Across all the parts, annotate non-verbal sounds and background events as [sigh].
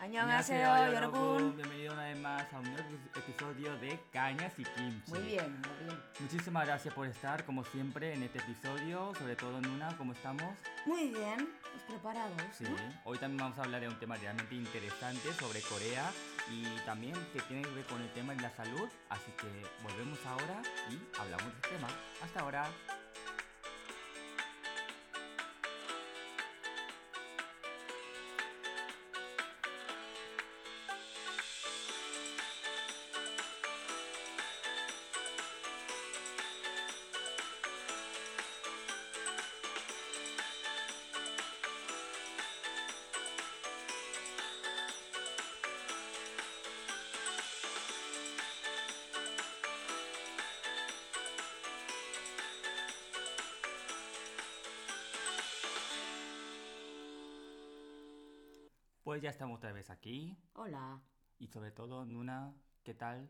안녕하세요, 여러분. Bienvenido una vez más a un nuevo episodio de Cañas y Kimchi. Muy bien, muy bien. Muchísimas gracias por estar, como siempre, en este episodio. Sobre todo, Nuna, ¿cómo estamos? Muy bien, pues preparados. Sí, hoy también vamos a hablar de un tema realmente interesante sobre Corea y también que tiene que ver con el tema de la salud. Así que volvemos ahora y hablamos del tema. Hasta ahora. Pues ya estamos otra vez aquí. Hola. Y sobre todo, Nuna, ¿qué tal?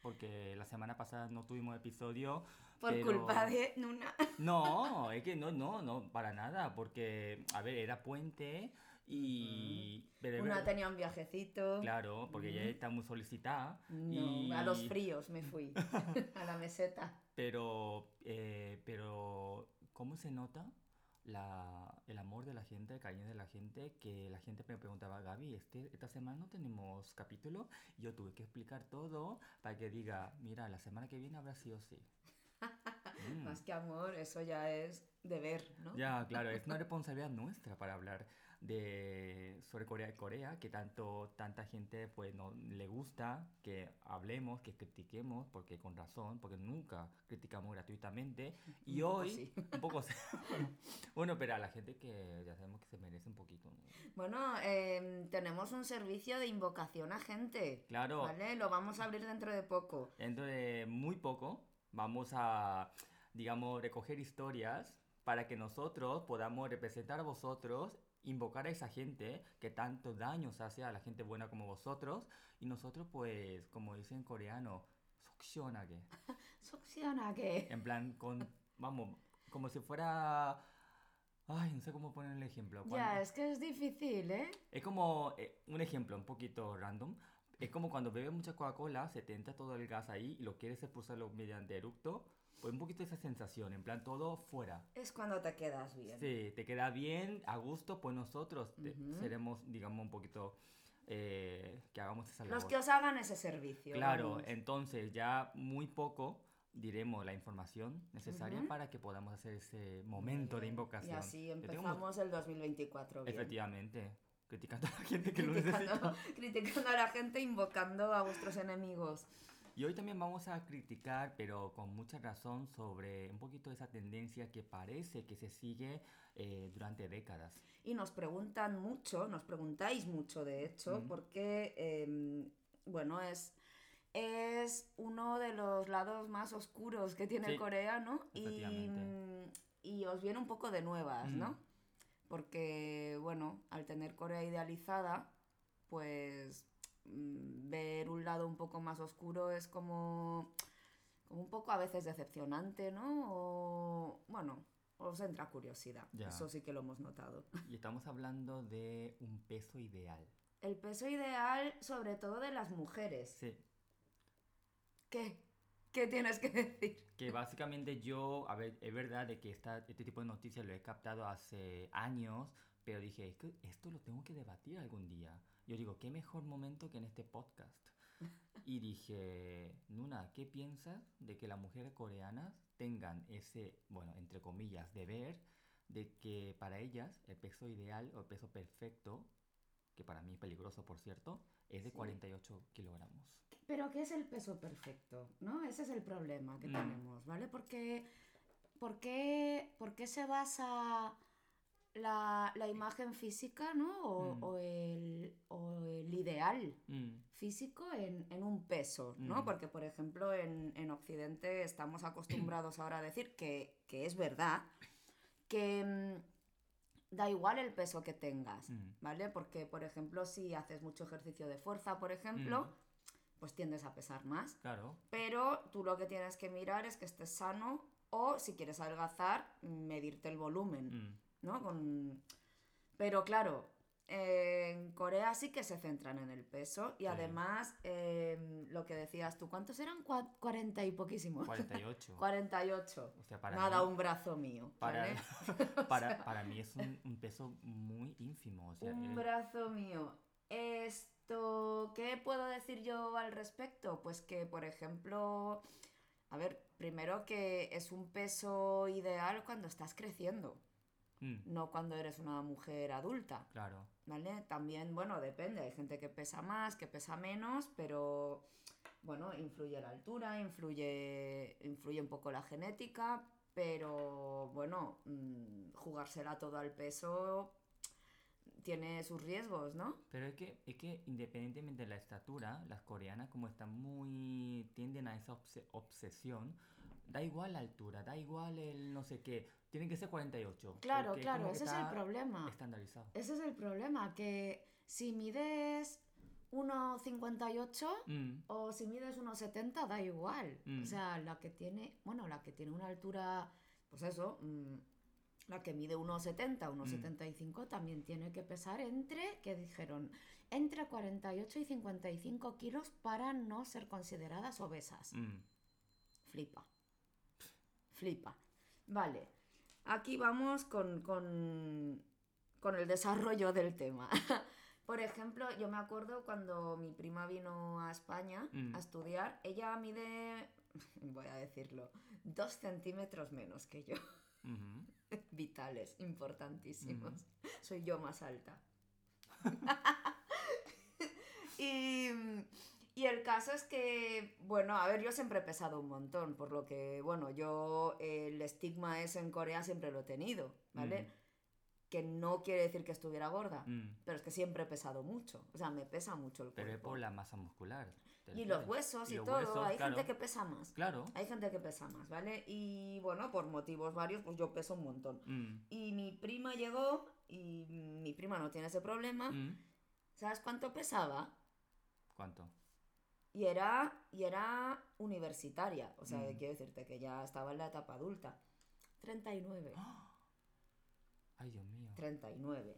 Porque la semana pasada no tuvimos episodio. Por culpa de Nuna. [laughs] No, es que no, no, no, para nada. Porque, a ver, era puente y. Mm. Una tenía un viajecito. Claro, porque mm. está muy solicitada. No, a los fríos me fui. [laughs] a la meseta. Pero, eh, pero, ¿cómo se nota? La, el amor de la gente, el cariño de la gente, que la gente me preguntaba, Gaby, este, esta semana no tenemos capítulo, yo tuve que explicar todo para que diga, mira, la semana que viene habrá sí o sí. [laughs] Mm. Más que amor, eso ya es deber, ¿no? Ya, claro, es una responsabilidad nuestra para hablar de sobre Corea y Corea, que tanto tanta gente pues no le gusta que hablemos, que critiquemos, porque con razón, porque nunca criticamos gratuitamente. [laughs] Y hoy, un poco [laughs] [laughs] bueno, pero a la gente que ya sabemos que se merece un poquito. Bueno, em, tenemos un servicio de invocación a gente. Claro. ¿Vale? Lo vamos a abrir dentro de poco. Dentro de muy poco vamos a, digamos, recoger historias para que nosotros podamos representar a vosotros, invocar a esa gente que tanto daños hace a la gente buena como vosotros, y nosotros, pues, como dicen en coreano, que [laughs] En plan, con, vamos, como si fuera... Ay, no sé cómo poner el ejemplo. Ya, es que es difícil, ¿eh? Es como eh, un ejemplo un poquito random. Es como cuando bebes mucha Coca-Cola, se te entra todo el gas ahí y lo quieres expulsarlo mediante eructo. Pues un poquito esa sensación, en plan todo fuera. Es cuando te quedas bien. Sí, te queda bien, a gusto, pues nosotros seremos, digamos, un poquito... Eh, que hagamos esa labor. Los que os hagan ese servicio. Claro, entonces ya muy poco diremos la información necesaria para que podamos hacer ese momento de invocación. Y así empezamos el 2024. Bien. Efectivamente criticando a la gente que lo necesita. [laughs] Criticando a la gente, invocando a vuestros enemigos. Y hoy también vamos a criticar, pero con mucha razón, sobre un poquito esa tendencia que parece que se sigue eh, durante décadas. Y nos preguntan mucho, nos preguntáis mucho de hecho, porque, em, bueno, es, es uno de los lados más oscuros que tiene Corea, ¿no? Y, y, os viene un poco de nuevas, ¿no? porque, bueno, al tener Corea idealizada, pues ver un lado un poco más oscuro es como, como un poco a veces decepcionante, ¿no? O, bueno, os entra curiosidad. Eso sí que lo hemos notado. [laughs] Y estamos hablando de un peso ideal. El peso ideal, sobre todo de las mujeres. Sí. ¿Qué? ¿Qué tienes que decir? Que [laughs] básicamente yo, a ver, es verdad de que esta, este tipo de noticias lo he captado hace años, pero dije, es que esto lo tengo que debatir algún día. Yo digo, qué mejor momento que en este podcast. Y dije, Nuna, ¿qué piensas de que las mujeres coreanas tengan ese, bueno, entre comillas, deber de que para ellas el peso ideal o el peso perfecto, que para mí es peligroso, por cierto, es de 48 kilogramos. Pero ¿qué es el peso perfecto? ¿No? Ese es el problema que mm. tenemos, ¿vale? Porque, ¿por, qué, ¿Por qué se basa la, imagen física, ¿no? O, mm. el, ideal mm. físico en, un peso, ¿no? Porque, por ejemplo, en, Occidente estamos acostumbrados ahora a decir que, que es verdad que da igual el peso que tengas, mm. ¿vale? Porque, por ejemplo, si haces mucho ejercicio de fuerza, por ejemplo, mm. pues tiendes a pesar más. Claro. Pero tú lo que tienes que mirar es que estés sano o, si quieres adelgazar, medirte el volumen, mm. ¿No? Con... Pero claro, en Corea sí que se centran en el peso y además em, lo que decías tú, ¿cuántos eran? Cua- 40 y poquísimos. 48. 48. [laughs] O sea, para Nada, mí, un brazo mío. para, ¿vale? [laughs] [laughs] para, para mí es un, un peso muy ínfimo. O sea, Un eh, brazo mío. Esto, ¿qué puedo decir yo al respecto? Pues que, por ejemplo, a ver, primero que es un peso ideal cuando estás creciendo, mm, no cuando eres una mujer adulta, claro. ¿vale? También, bueno, depende, hay gente que pesa más, que pesa menos, pero, bueno, influye la altura, influye, influye un poco la genética, pero, bueno, mm, jugársela todo al peso tiene sus riesgos, ¿no? Pero es que, es que independientemente de la estatura, las coreanas como están muy... tienden a esa obse- obsesión, da igual la altura, da igual el no sé qué, tienen que ser 48. Claro, claro, ese es el problema. Estandarizado. Ese es el problema, que si mides 1,58 Mm, o si mides 1,70 da igual. Mm. O sea, la que tiene, bueno, la que tiene una altura, pues eso, mm, la que mide 1,70, 1,75 también tiene que pesar entre, que dijeron, entre 48 y 55 kilos para no ser consideradas obesas. mm. Flipa. Flipa. Vale. Aquí vamos con, con, con el desarrollo del tema. [laughs] Por ejemplo, yo me acuerdo cuando mi prima vino a España Mm. a estudiar, ella mide, [laughs] voy a decirlo, dos centímetros menos que yo. [laughs] Vitales, importantísimos. Soy yo más alta. y, y el caso es que, bueno, a ver, yo siempre he pesado un montón, por lo que, bueno, yo el estigma ese en Corea siempre lo he tenido, ¿vale? Mm. Que no quiere decir que estuviera gorda, Mm. pero es que siempre he pesado mucho. O sea, me pesa mucho el Pero es cuerpo. por la masa muscular. ¿te Y los huesos y, los todo, huesos, hay claro. gente que pesa más. Claro. Hay gente que pesa más, ¿vale? Y bueno, por motivos varios, pues yo peso un montón. Mm, Y mi prima llegó y mi prima no tiene ese problema. mm. ¿Sabes cuánto pesaba? ¿Cuánto? Y era, y era universitaria. O sea, Mm. quiero decirte que ya estaba en la etapa adulta. 39. [gasps] Ay, Dios mío. 39.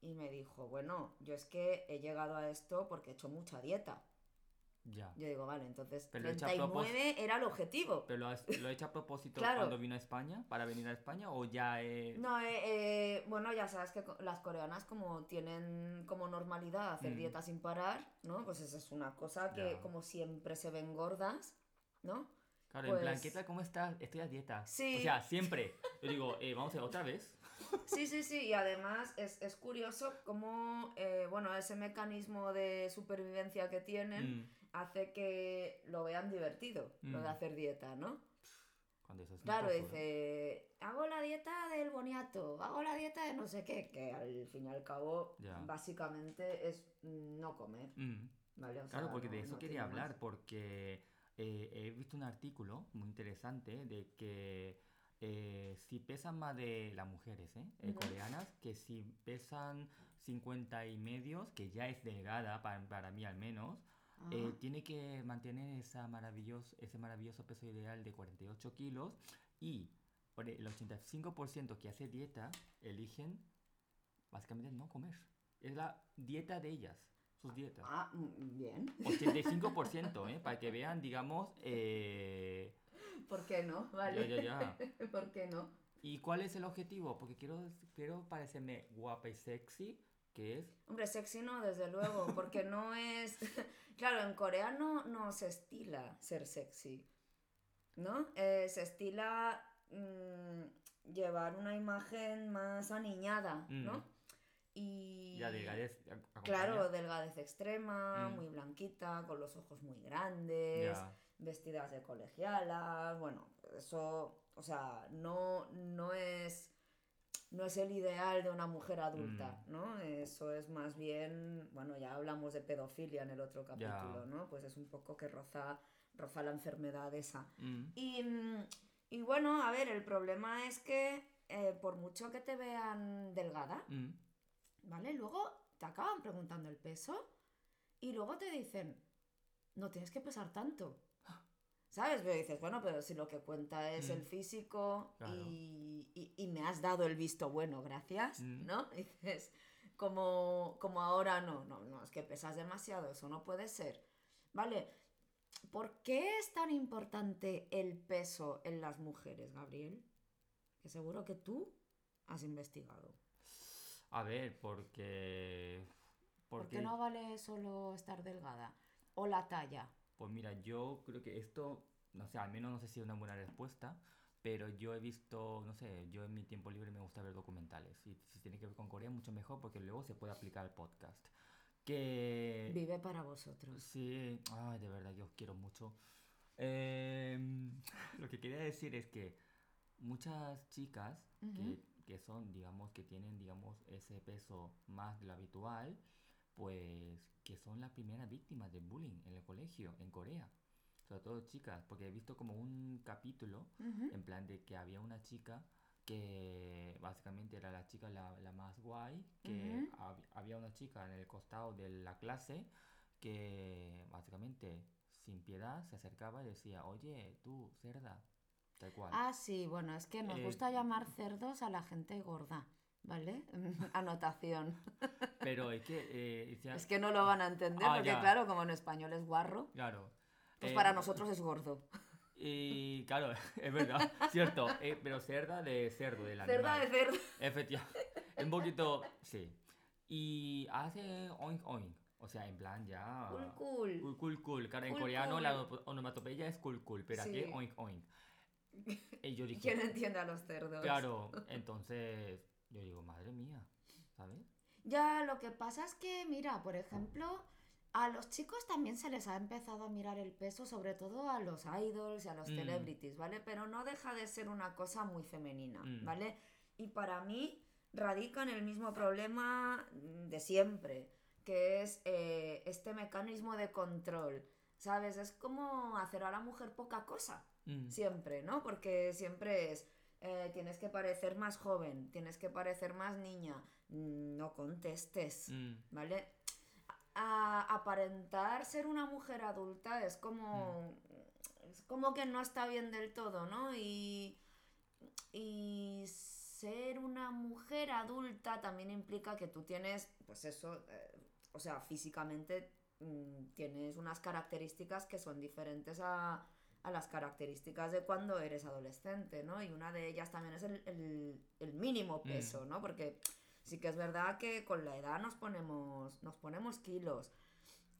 Y me dijo, bueno, yo es que he llegado a esto porque he hecho mucha dieta. Ya. Yo digo, vale, entonces Pero hecha a 39 era el objetivo. ¿Pero lo, has- lo he hecho a propósito Claro. cuando vino a España? ¿Para venir a España? ¿O ya eh, No, eh, eh, bueno, ya sabes que las coreanas como tienen como normalidad hacer Mm. dieta sin parar, ¿no? Pues esa es una cosa que Ya. como siempre se ven gordas, ¿no? Claro, en plan, pues- ¿qué tal? ¿Cómo estás? Estoy a dieta. Sí. O sea, siempre. Yo digo, eh, vamos a ver otra vez. Sí, sí, sí, y además es, es curioso cómo, eh, bueno, ese mecanismo de supervivencia que tienen Mm, hace que lo vean divertido, lo de Mm. hacer dieta, ¿no? Claro, dice, hago la dieta del boniato, hago la dieta de no sé qué, que al fin y al cabo Ya. básicamente es no comer, Mm, ¿vale? O Claro, sea, porque de eso no quería más. hablar, porque eh, he visto un artículo muy interesante de que eh, si pesan más de las mujeres eh, eh, coreanas, que si pesan 50 y medios, que ya es delgada para, para mí al menos, eh, tiene que mantener esa maravilloso, ese maravilloso peso ideal de 48 kilos y el 85% que hace dieta eligen básicamente no comer. Es la dieta de ellas, sus dietas. Ah, mm, bien. 85%, [laughs] ¿eh? Para que vean, digamos, eh, ¿Por qué no? ya, ¿Vale? ya, ya. [laughs] ¿Por qué no? ¿Y cuál es el objetivo? Porque quiero, quiero parecerme guapa y sexy, que es... Hombre, sexy no, desde luego, porque no es... [laughs] Claro, en Corea no, no se estila ser sexy, ¿no? Eh, se estila mm, llevar una imagen más aniñada, ¿no? Mm. Y... Ya delgadez Claro, delgadez extrema, Mm. muy blanquita, con los ojos muy grandes, vestidas de colegialas, bueno, eso, o sea, no, no es no es el ideal de una mujer adulta, Mm. ¿no? Eso es más bien, bueno, ya hablamos de pedofilia en el otro capítulo, ¿no? Pues es un poco que roza, roza la enfermedad esa. Mm, Y, y bueno, a ver, el problema es que eh, por mucho que te vean delgada, mm. ¿vale? Luego te acaban preguntando el peso y luego te dicen, no tienes que pesar tanto. ¿Sabes? Pero dices, bueno, pero si lo que cuenta es Mm. el físico Claro. y, y- y me has dado el visto bueno, gracias, Mm. ¿no? [laughs] Dices, como, como ahora no, no, no, es que pesas demasiado, eso no puede ser. ¿Vale? ¿Por qué es tan importante el peso en las mujeres, Gabriel? Que seguro que tú has investigado. A ver, porque... ¿Por qué no vale solo estar delgada? ¿O la talla? Pues mira, yo creo que esto, no sé, al menos no sé si es una buena respuesta, pero yo he visto, no sé, yo en mi tiempo libre me gusta ver documentales. Y si tiene que ver con Corea, mucho mejor porque luego se puede aplicar al podcast. Que... Vive para vosotros. Sí, ay, de verdad, yo os quiero mucho. Em, [laughs] lo que quería decir es que muchas chicas que, que, son, digamos, que tienen, digamos, ese peso más de lo habitual, pues que son las primeras víctimas de bullying en el colegio, en Corea. Sobre todo chicas, porque he visto como un capítulo, en plan de que había una chica que básicamente era la chica la, la más guay, que había una chica en el costado de la clase que básicamente sin piedad se acercaba y decía, oye, tú, cerda, tal cual. Ah, sí, bueno, es que nos eh, gusta llamar cerdos a la gente gorda. ¿Vale? [laughs] Anotación. Pero [laughs] es que... Eh, es que no lo van a entender, ah, porque claro, como en español es guarro. Claro. Pues para eh, nosotros es gordo. Y claro, [laughs] es verdad, cierto, eh, pero cerda de cerdo, del animal. Cerda de cerdo. Efectivamente. Un poquito, sí. Y hace oink oink. O sea, en plan ya. Cool cool. Cool cool cool. Claro, en coreano la onomatopeya es cool cool, pero aquí oink oink. Y yo dije. ¿Quién entiende a los cerdos? Claro, entonces yo digo, madre mía, ¿sabes? Ya, lo que pasa es que, mira, por ejemplo a los chicos también se les ha empezado a mirar el peso, sobre todo a los idols y a los mm. celebrities, ¿vale? Pero no deja de ser una cosa muy femenina, mm. ¿vale? Y para mí radica en el mismo problema de siempre, que es eh, este mecanismo de control, ¿sabes? Es como hacer a la mujer poca cosa, mm. siempre, ¿no? Porque siempre es, eh, tienes que parecer más joven, tienes que parecer más niña, no contestes, ¿vale? a aparentar ser una mujer adulta es como. Mm. Es como que no está bien del todo, ¿no? Y. Y ser una mujer adulta también implica que tú tienes, pues eso, eh, o sea, físicamente mm, tienes unas características que son diferentes a, a, las características de cuando eres adolescente, ¿no? Y una de ellas también es el, el, mínimo mm. peso, ¿no? Porque Sí que es verdad que con la edad nos ponemos, nos ponemos kilos.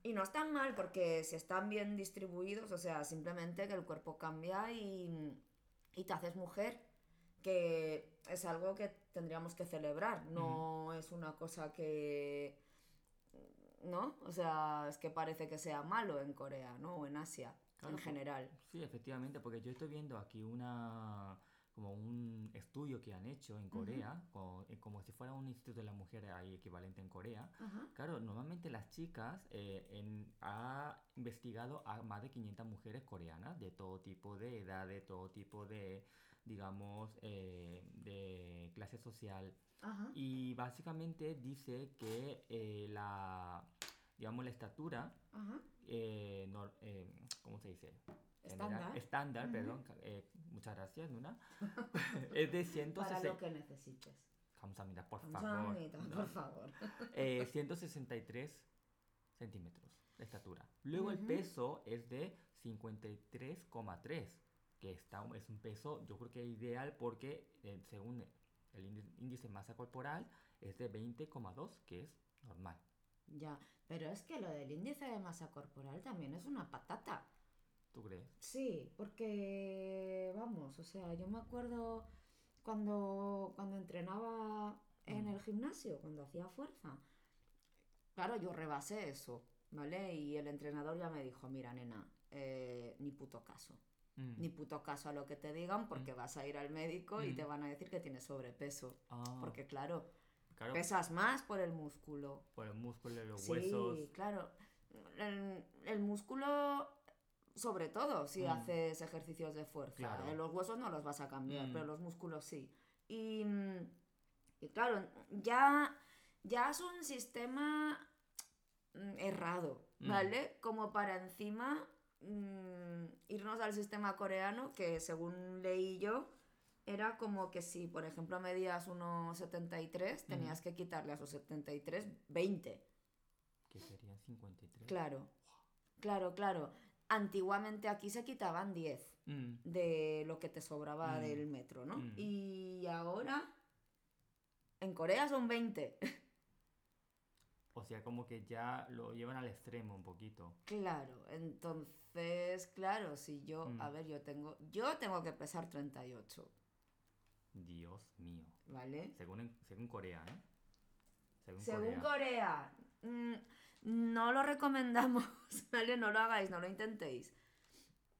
Y no están mal porque si están bien distribuidos, o sea, simplemente que el cuerpo cambia y, te haces mujer, que es algo que tendríamos que celebrar, no es una cosa que... ¿No? O sea, es que parece que sea malo en Corea, ¿no? O en Asia, en general. Sí, efectivamente, porque yo estoy viendo aquí una como un estudio que han hecho en Corea, eh, como si fuera un instituto de la mujer ahí equivalente en Corea. Claro, normalmente las chicas eh, en, ha investigado a más de 500 mujeres coreanas de todo tipo de edad, de todo tipo de, digamos, eh, de clase social. Y básicamente dice que la, digamos, la estatura, eh, no, eh, ¿cómo se dice? General, estándar. uh -huh. perdón. Eh, muchas gracias, Luna. [laughs] es de 160. Para lo que necesites. Kamsamida, por Kamsamida, favor. por favor. [laughs] Eh, 163 centímetros de estatura. Luego uh -huh. el peso es de 53,3, que está, es un peso, yo creo que es ideal porque eh, según el índice de masa corporal es de 20,2, que es normal. Ya, pero es que lo del índice de masa corporal también es una patata. ¿Tú crees? Sí, porque, vamos, o sea, yo me acuerdo cuando, cuando entrenaba en mm. el gimnasio, cuando hacía fuerza. Claro, yo rebasé eso, ¿vale? Y el entrenador ya me dijo, mira, nena, eh, ni puto caso. Mm. Ni puto caso a lo que te digan porque mm. vas a ir al médico y te van a decir que tienes sobrepeso. Ah. Porque claro, pesas más por el músculo. Por el músculo de los huesos. Sí, claro. el músculo sobre todo si mm. haces ejercicios de fuerza. ¿eh? Los huesos no los vas a cambiar, pero mm. los músculos sí. Y, claro, ya, ya es un sistema mm, errado, ¿vale? Como para encima irnos al sistema coreano, que según leí yo, era como que si, por ejemplo, medías 1,73, tenías que quitarle a esos 73 20. Que serían 53. Claro, claro, claro. Antiguamente aquí se quitaban 10 Mm, de lo que te sobraba Mm. del metro, ¿no? Mm. Y ahora en Corea son 20. O sea, como que ya lo llevan al extremo un poquito. claro, entonces, claro, si yo, Mm. a ver, yo tengo, yo tengo que pesar 38, Dios mío. ¿vale? Según, según Corea, ¿eh? Según, Según Corea. Corea, mm, no lo recomendamos, [laughs] ¿vale? No lo hagáis, no lo intentéis.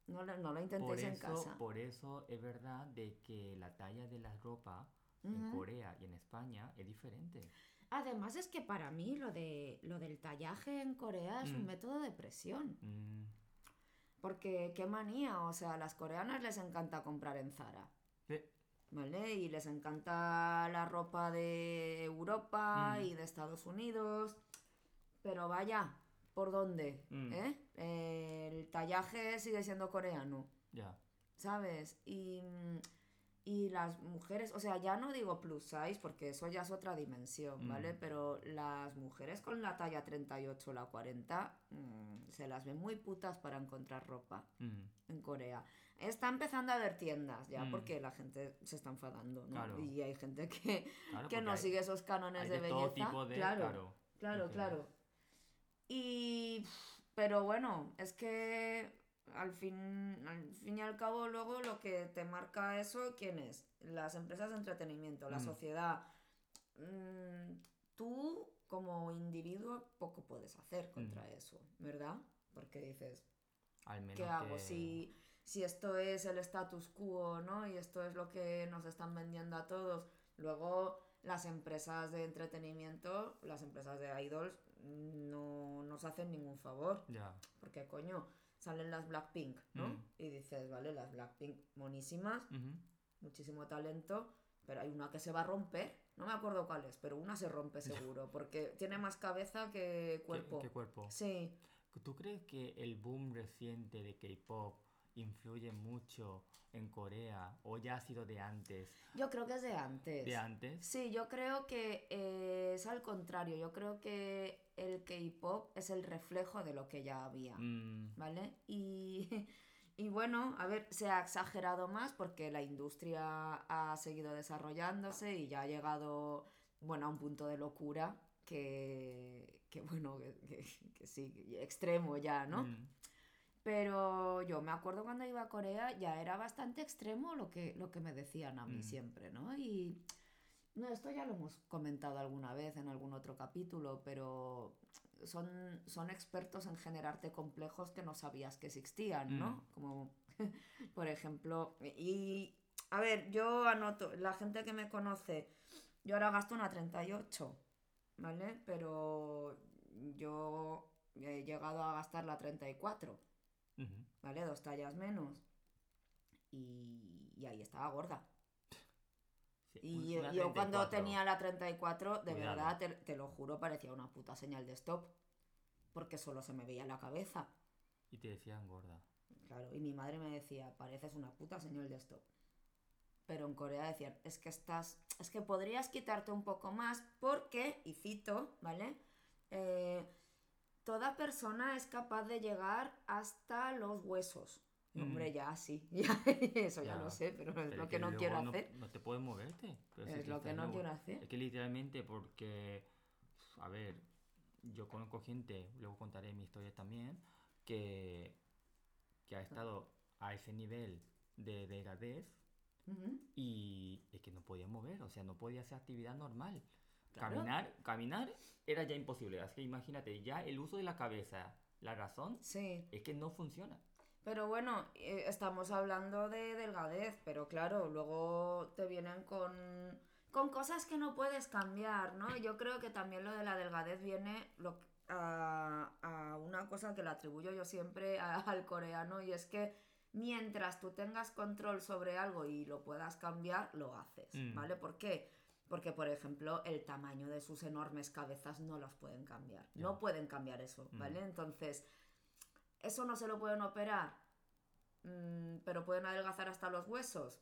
No lo, no lo Por intentéis en casa. por eso es verdad de que la talla de la ropa en. Corea y en España es diferente. Además es que para mí lo, de, lo del tallaje en Corea es un Mm. método de presión. Mm, Porque qué manía, o sea, a las coreanas les encanta comprar en Zara, ¿vale? Y les encanta la ropa de Europa Mm. y de Estados Unidos. Pero vaya, ¿por dónde? Mm. ¿Eh? El tallaje sigue siendo coreano. ya. ¿sabes? Y, mm, y las mujeres, o sea, ya no digo plus size porque eso ya es otra dimensión, ¿vale? Mm. Pero las mujeres con la talla 38 o la 40 mm, se las ven muy putas para encontrar ropa en Corea. Está empezando a haber tiendas ya Mm. porque la gente se está enfadando, ¿no? Claro. Y hay gente que, claro, que no hay- sigue esos cánones de, de belleza. todo tipo de... claro, Claro. Claro. Y. Pero bueno, es que al fin, al fin y al cabo, luego lo que te marca eso, ¿quién es? Las empresas de entretenimiento, la Mm. sociedad. Mm, tú, como individuo, poco puedes hacer contra Mm. eso, ¿verdad? Porque dices, Al menos ¿qué hago? Si, si esto es el status quo, ¿no? Y esto es lo que nos están vendiendo a todos. Luego, las empresas de entretenimiento, las empresas de idols, no nos hacen ningún favor. Ya. Porque, coño, salen las Blackpink, ¿no? Mm. Y dices, vale, las Blackpink monísimas, muchísimo talento, pero hay una que se va a romper. No me acuerdo cuál es, pero una se rompe [laughs] seguro, porque tiene más cabeza que ¿Qué- cuerpo. ¿Qué, cuerpo? Sí, ¿Tú crees que el boom reciente de K-pop influye mucho en Corea o ya ha sido de antes? yo creo que es de antes. ¿De antes? Sí, yo creo que eh, es al contrario. Yo creo que el K-pop es el reflejo de lo que ya había. Mm, ¿Vale? Y, [laughs] y bueno, a ver, se ha exagerado más porque la industria ha seguido desarrollándose y ya ha llegado, bueno, a un punto de locura que, que bueno, que, que- que sí, extremo ya, ¿no? mm, Pero yo me acuerdo cuando iba a Corea ya era bastante extremo lo que, lo que me decían a mí Mm. siempre, ¿no? Y no, esto ya lo hemos comentado alguna vez en algún otro capítulo, pero son, son expertos en generarte complejos que no sabías que existían, ¿no? Mm. Como, [laughs] por ejemplo, y a ver, yo anoto, la gente que me conoce, yo ahora gasto una 38, ¿vale? Pero yo he llegado a gastar la 34. ¿Vale? Dos tallas menos. Y, y ahí estaba gorda. Sí, Y yo cuando 34. tenía la 34, de Cuidado. verdad, te, te lo juro, parecía una puta señal de stop. Porque solo se me veía la cabeza. Y te decían gorda. Claro, y mi madre me decía, pareces una puta señal de stop. Pero en Corea decían, es que estás, es que podrías quitarte un poco más porque, y cito, ¿vale? Eh, toda persona es capaz de llegar hasta los huesos. Mm. Hombre, ya sí, [laughs] ya, eso ya, Ya. lo sé, pero es Pero lo que no quiero no, hacer. No te puedes moverte. pero Es lo que no luego- quiero hacer. Es que literalmente porque, a ver, yo conozco gente, luego contaré mi historia también, que, que ha estado a ese nivel de delgadez Ujú. y es que no podía mover, o sea, no podía hacer actividad normal. Claro. Caminar, caminar era ya imposible, así que imagínate, ya el uso de la cabeza, la razón, Sí, es que no funciona. pero bueno, eh, estamos hablando de delgadez, pero claro, luego te vienen con, con cosas que no puedes cambiar, ¿no? Yo creo que también lo de la delgadez viene lo, a, a una cosa que le atribuyo yo siempre a- al coreano y es que mientras tú tengas control sobre algo y lo puedas cambiar, lo haces, Mm. ¿vale? ¿Por qué? Porque, por ejemplo, el tamaño de sus enormes cabezas no las pueden cambiar. No pueden cambiar eso, Mm. ¿vale? Entonces, ¿eso no se lo pueden operar? Mm, ¿Pero pueden adelgazar hasta los huesos?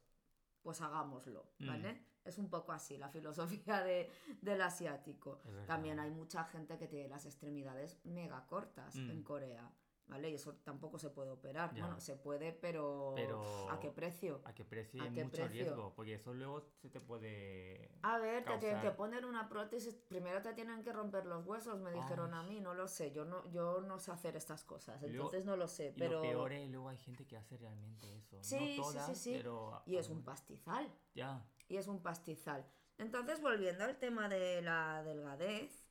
pues hagámoslo, Mm. ¿vale? Es un poco así la filosofía de, del asiático. También hay mucha gente que tiene las extremidades mega cortas Mm. en Corea, ¿vale? Y eso tampoco se puede operar. Ya. Bueno, se puede, pero, Pero- ¿a qué precio? ¿A qué precio? ¿A y qué mucho precio? riesgo, porque eso luego se te puede... A ver, te tienen que causar- poner una prótesis. Primero te tienen que romper los huesos, me dijeron Ay. a mí, no lo sé. Yo no, yo no sé hacer estas cosas, Y luego- entonces no lo sé. Y Pero... lo peor es, luego hay gente que hace realmente eso. Sí, sí, sí, no todas, sí. pero... Y es un pastizal. Ya. y es un pastizal. Entonces, volviendo al tema de la delgadez,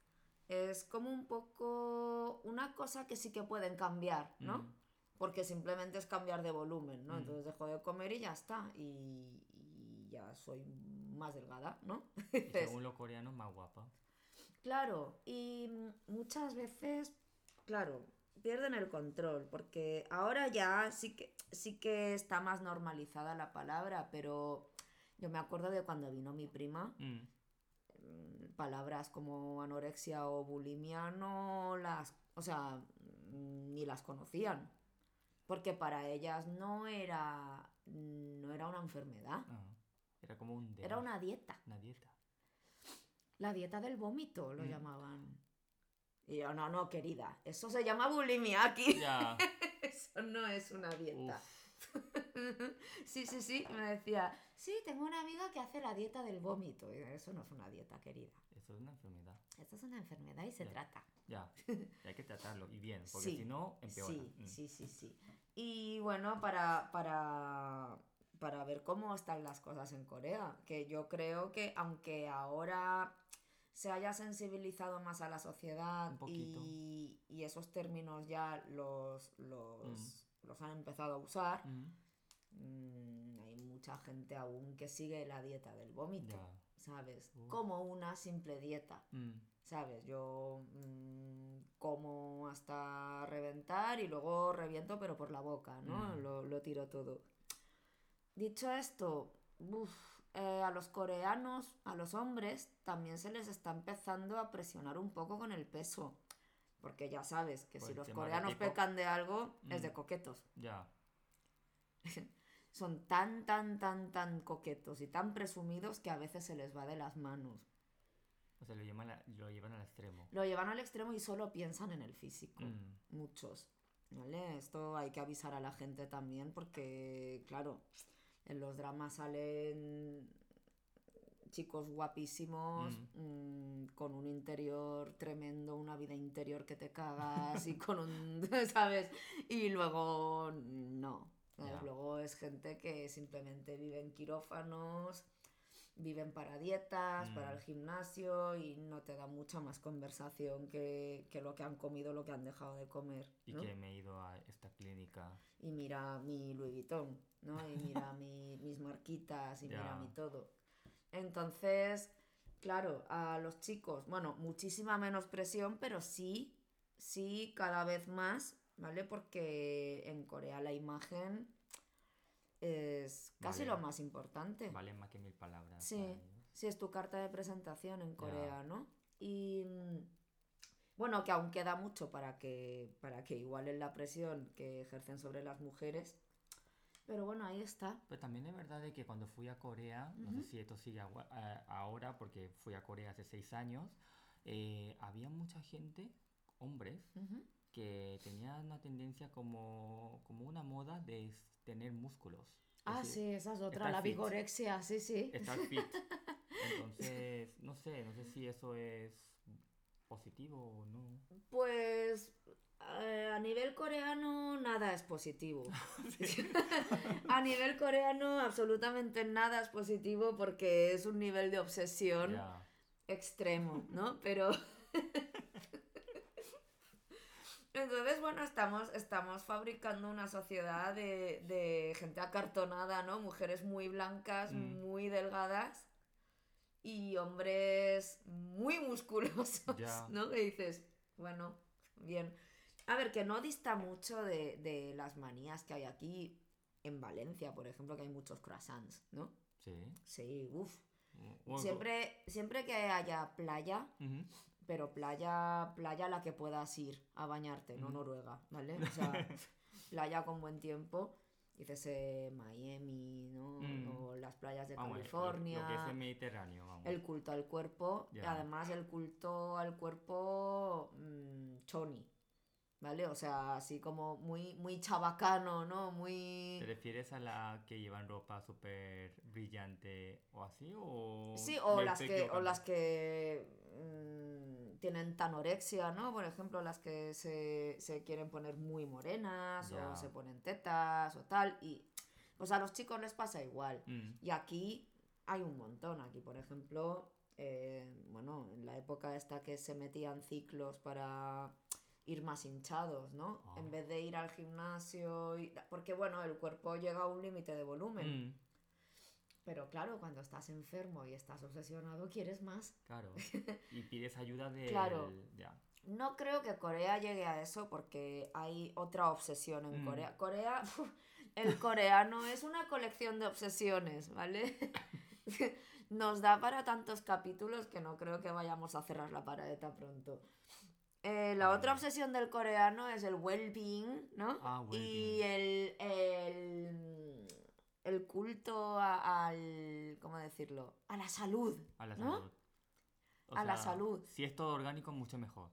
es como un poco una cosa que sí que pueden cambiar, ¿no? Mm. Porque simplemente es cambiar de volumen, ¿no? Mm. Entonces dejo de comer y ya está. Y, y ya soy más delgada, ¿no? [laughs] Y según los coreanos, más guapa. Claro, y muchas veces, claro, pierden el control, porque ahora ya sí que, sí que está más normalizada la palabra, pero yo me acuerdo de cuando vino mi prima, Mm. Palabras como anorexia o bulimia no las, o sea, mm, ni las conocían, porque para ellas no era, no era una enfermedad, Ah, Era como un... era una dieta. una dieta. La dieta del vómito lo Mm. llamaban. Y yo, no, no, querida, eso se llama bulimia aquí. [laughs] Eso no es una dieta. Uf. [laughs] sí, sí, sí, me decía, sí, tengo una amiga que hace la dieta del vómito. Y yo, eso no es una dieta, querida. Eso es una enfermedad. Esto es una enfermedad y se Ya. trata. Ya. Y hay que tratarlo. Y bien, porque Sí, si no, empeora. Sí, Mm. sí, sí, sí. Y bueno, para, para, para ver cómo están las cosas en Corea, que yo creo que aunque ahora se haya sensibilizado más a la sociedad y, y esos términos ya los, los, los han empezado a usar, Mm. mm, hay mucha gente aún que sigue la dieta del vómito, Ya. ¿Sabes? Como una simple dieta. Mm. ¿Sabes? Yo mm, como hasta reventar y luego reviento, pero por la boca, ¿no? Mm. Lo, lo tiro todo. Dicho esto, uf, eh, a los coreanos, a los hombres, también se les está empezando a presionar un poco con el peso. Porque ya sabes que si los coreanos pecan de algo, es de coquetos. Ya. [laughs] Son tan, tan, tan, tan coquetos y tan presumidos que a veces se les va de las manos. O sea, lo llevan, a- lo llevan al extremo. Lo llevan al extremo y solo piensan en el físico. Mm. Muchos. ¿Vale? Esto hay que avisar a la gente también porque, claro, en los dramas salen chicos guapísimos, mm, con un interior tremendo, una vida interior que te cagas y con un, [laughs] ¿sabes? Y luego no. Luego es gente que simplemente vive en quirófanos, viven para dietas, para Mm. el gimnasio y no te da mucha más conversación que, que lo que han comido, lo que han dejado de comer. Y ¿no? que me he ido a esta clínica. y mira mi Louis Vuitton, ¿no? Y [laughs] mira mi- mis marquitas y mira mi todo. Entonces, claro, a los chicos, bueno, muchísima menos presión, pero sí, sí, cada vez más, ¿vale? Porque en Corea la imagen es casi Vale. lo más importante. Valen más que mil palabras. Sí. Sí, es tu carta de presentación en Corea, ¿no? Y mm, bueno, que aún queda mucho para que, para que igualen la presión que ejercen sobre las mujeres. Pero bueno, ahí está. Pero también es verdad de que cuando fui a Corea, no sé si esto sigue ahora, porque fui a Corea hace seis años, eh, había mucha gente, hombres, que tenían una tendencia como, como una moda de tener músculos. Ah, decir, sí, esa es otra, la fit. vigorexia, sí, sí. Estar fit. [laughs] Entonces, no sé, no sé si eso es positivo o no. Pues eh, a nivel coreano nada es positivo. [laughs] [laughs] a nivel coreano absolutamente nada es positivo porque es un nivel de obsesión extremo, ¿no? Pero... Entonces, bueno, estamos, estamos fabricando una sociedad de, de gente acartonada, ¿no? Mujeres muy blancas, Mm. muy delgadas y hombres muy musculosos. [laughs] ¿no? Que dices, bueno, bien. A ver, que no dista mucho de, de las manías que hay aquí en Valencia, por ejemplo, que hay muchos croissants, ¿no? Sí. Sí, uff. Siempre, siempre que haya playa. Pero playa, playa a la que puedas ir a bañarte, no. Noruega, ¿vale? O sea, [laughs] playa con buen tiempo. dícese Miami, ¿no? Mm. O las playas de Vamos, California. Lo, que es el Mediterráneo, vamos. el culto al cuerpo, y además el culto al cuerpo mm, choni, ¿vale? O sea, así como muy, muy chabacano, ¿no? Muy... ¿Te refieres a la que llevan ropa súper brillante o así? O Sí, o las que, o las que tienen tanorexia, ¿no? Por ejemplo, las que se, se quieren poner muy morenas o se ponen tetas o tal. Y pues a los chicos les pasa igual. Mm, Y aquí hay un montón. Aquí, por ejemplo, eh, bueno, en la época esta que se metían ciclos para ir más hinchados, ¿no? Ah. En vez de ir al gimnasio y... Porque, bueno, el cuerpo llega a un límite de volumen. mm, Pero claro, cuando estás enfermo y estás obsesionado, quieres más. claro. [laughs] Y pides ayuda de... Claro. Ya. No creo que Corea llegue a eso porque hay otra obsesión en Mm. Corea. Corea, el coreano [laughs] es una colección de obsesiones, ¿vale? [laughs] Nos da para tantos capítulos que no creo que vayamos a cerrar la pared tan pronto. Eh, la Ah, otra obsesión del coreano es el well-being, ¿no? Ah, y el, el, el culto a- al, ¿cómo decirlo? A la salud. A la ¿No? salud. O A la salud. Si es todo orgánico, mucho mejor.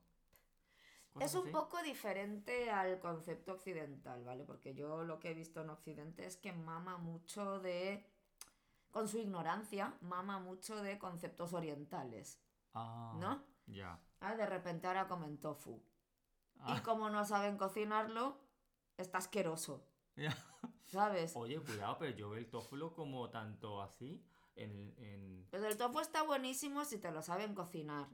¿Cosas Es un así? poco diferente al concepto occidental, ¿vale? Porque yo lo que he visto en Occidente es que mama mucho de, con su ignorancia, mama mucho de conceptos orientales, Ah, ¿no? Ya. Ah, De repente ahora comen tofu. Ah, Y como no saben cocinarlo, está asqueroso, ya. ¿sabes? Oye, cuidado, pero yo veo el tofu lo como tanto así en... en... Pues el tofu está buenísimo si te lo saben cocinar.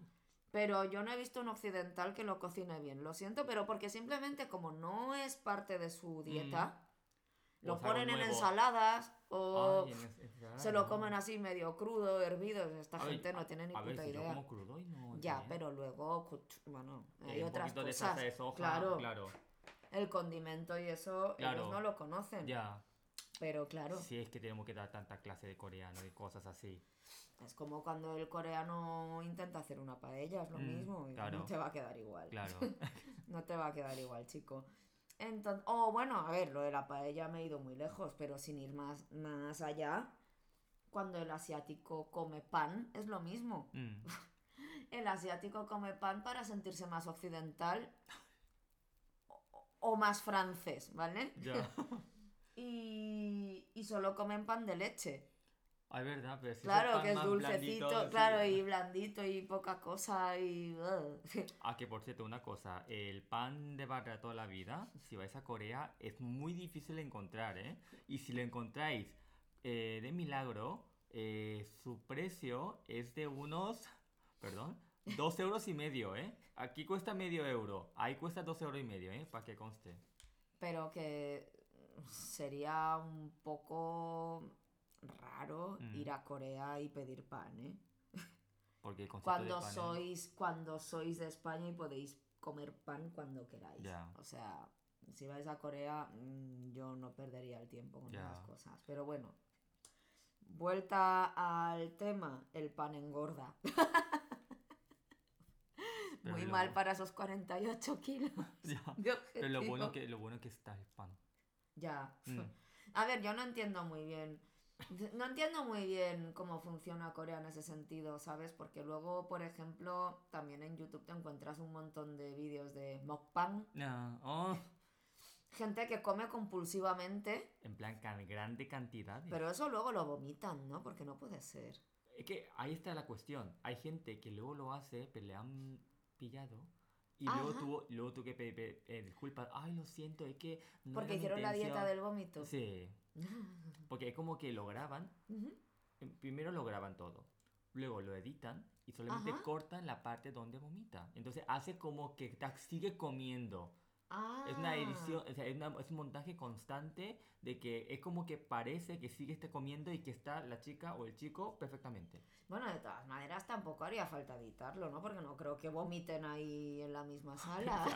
Pero yo no he visto un occidental que lo cocine bien. Lo siento, pero porque simplemente como no es parte de su dieta, lo Pues algo ponen en nuevo. ensaladas o Ay, se lo comen así medio crudo, hervido. Esta Ay, gente no a- tiene ni a ver, puta si yo idea. como crudo y no... Ya, pero luego, bueno, hay Eh, otras cosas. salsa de soja, claro, claro. el condimento y eso Claro. ellos no lo conocen. Ya. Pero claro, Si es que tenemos que dar tanta clase de coreano y cosas así. es como cuando el coreano intenta hacer una paella, es lo Mm, mismo. claro. No te va a quedar igual. Claro. [laughs] No te va a quedar igual, chico. Entonces, oh, bueno, a ver, lo de la paella me he ido muy lejos, pero sin ir más, más allá, cuando el asiático come pan, es lo mismo. Mm, [laughs] El asiático come pan para sentirse más occidental o, o más francés, ¿vale? [laughs] Y, y solo comen pan de leche. Ah, es verdad, pero si Claro, que es dulcecito, blandito, sí. claro, y blandito y poca cosa y... [laughs] Ah, que por cierto, una cosa, el pan de barra toda la vida, si vais a Corea, es muy difícil de encontrar, ¿eh? Y si lo encontráis eh, de milagro, eh, su precio es de unos, perdón, dos euros y medio, ¿eh? Aquí cuesta medio euro, ahí cuesta dos euros y medio, ¿eh? Para que conste. pero que sería un poco raro Mm. ir a Corea y pedir pan, ¿eh? Porque el concepto Cuando de pan es- sois, cuando sois de España y podéis comer pan cuando queráis. O sea, si vais a Corea, mm, yo no perdería el tiempo con Ya. esas cosas. Pero bueno, vuelta al tema, el pan engorda. [laughs] Pero Muy mal para esos 48 kilos [laughs] Ya. de Pero lo bueno que, lo bueno que está el pan. Ya. Mm. [laughs] A ver, yo no entiendo muy bien. No entiendo muy bien cómo funciona Corea en ese sentido, ¿sabes? Porque luego, por ejemplo, también en YouTube te encuentras un montón de vídeos de mukbang. Ya. Oh, Gente que come compulsivamente, en plan, can, grande cantidad. pero eso luego lo vomitan, ¿no? Porque no puede ser. Es que ahí está la cuestión. Hay gente que luego lo hace, pero le han pillado. Y Ajá. luego tuvo, luego tuvo que pedir pe- eh, disculpas. Ay, lo siento, es que. No Porque hicieron la dieta intención". del vómito. Sí. [laughs] Porque es como que lo graban. Eh, Primero lo graban todo. Luego lo editan y solamente Ajá. cortan la parte donde vomita. Entonces hace como que ta- sigue comiendo. Ah. Es una edición, o sea, es, una- es un montaje constante de que es como que parece que sigue este comiendo y que está la chica o el chico perfectamente. Bueno, de todas maneras tampoco haría falta editarlo, ¿no? Porque no creo que vomiten ahí en la misma [laughs] sala.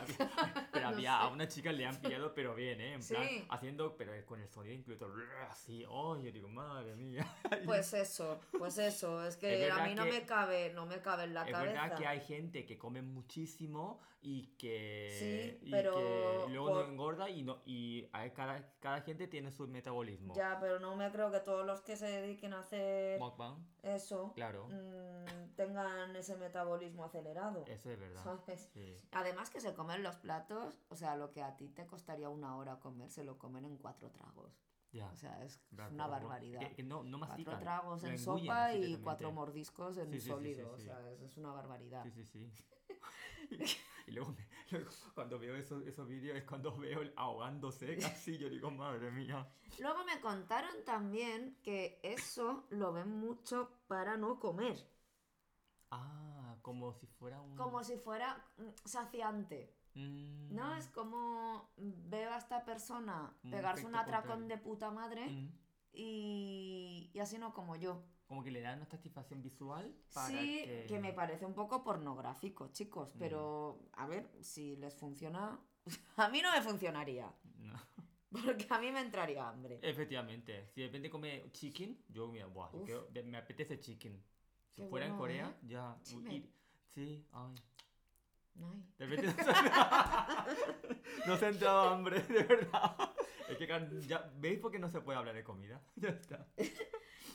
Pero [laughs] No había a sé. una chica le han pillado, pero bien, ¿eh? En plan, Sí. haciendo, pero con el sonido incluido, así, oh, yo digo, madre mía. [laughs] Pues eso, pues eso, es que Es a mí no que- me cabe, no me cabe en la es cabeza. verdad que hay gente que come muchísimo y que. Sí, y pero y luego por- no engorda y, no, y hay cada, cada gente tiene su metabolismo. Ya, pero no me creo que todos los que se dediquen a hacer Mukbang, eso claro. mm, tengan ese metabolismo acelerado. Eso es verdad. ¿Sabes? Sí. Además que se comen los platos, o sea, lo que a ti te costaría una hora comer, se lo comen en cuatro tragos. Ya. O sea, es Claro, una barbaridad. Que, que no, no Cuatro tragos en engullen sopa y cuatro mordiscos en Sí, sí, sí, sólido. sí, O sea, es, es una barbaridad. Sí, sí, sí. [laughs] y luego, me- [laughs] luego cuando veo esos, esos vídeos es cuando veo el ahogándose [laughs] casi. Yo digo, madre mía. Luego me contaron también que eso lo ven mucho para no comer. Ah, como si fuera un. Como si fuera mm, saciante. Mm, ¿No? Es como veo a esta persona pegarse un atracón de puta madre mm, y, y así no como yo. Como que le dan una satisfacción visual para Sí, que... que me parece un poco pornográfico, chicos, Mm. pero a ver, si les funciona... [laughs] A mí no me funcionaría, No. [laughs] porque a mí me entraría hambre. Efectivamente. Si de repente come chicken, yo mira, buah, yo me apetece chicken. Si Qué fuera en Corea, ¿eh? ya. Ir- Sí, ay. Ay. De repente no [laughs] se ha entrado hambre, de verdad. Es que ya, ¿veis por qué no se puede hablar de comida? Ya está.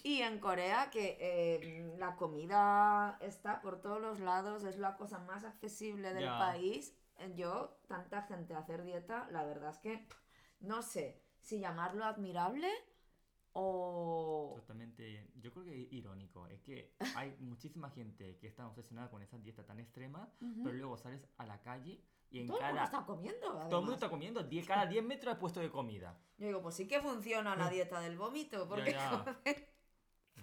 Y en Corea, que eh, la comida está por todos los lados, es la cosa más accesible del Ya. país. Eh, Yo, tanta gente a hacer dieta, la verdad es que no sé si llamarlo admirable o... Totalmente, yo creo que irónico. Es que [laughs] hay muchísima gente que está obsesionada con esa dieta tan extrema, Ujú. pero luego sales a la calle y en Todo el mundo cada... está comiendo. Todo el además. mundo está comiendo, die- cada 10 metros hay puesto de comida. Yo digo, pues sí que funciona la [laughs] dieta del vómito, porque ya. joder,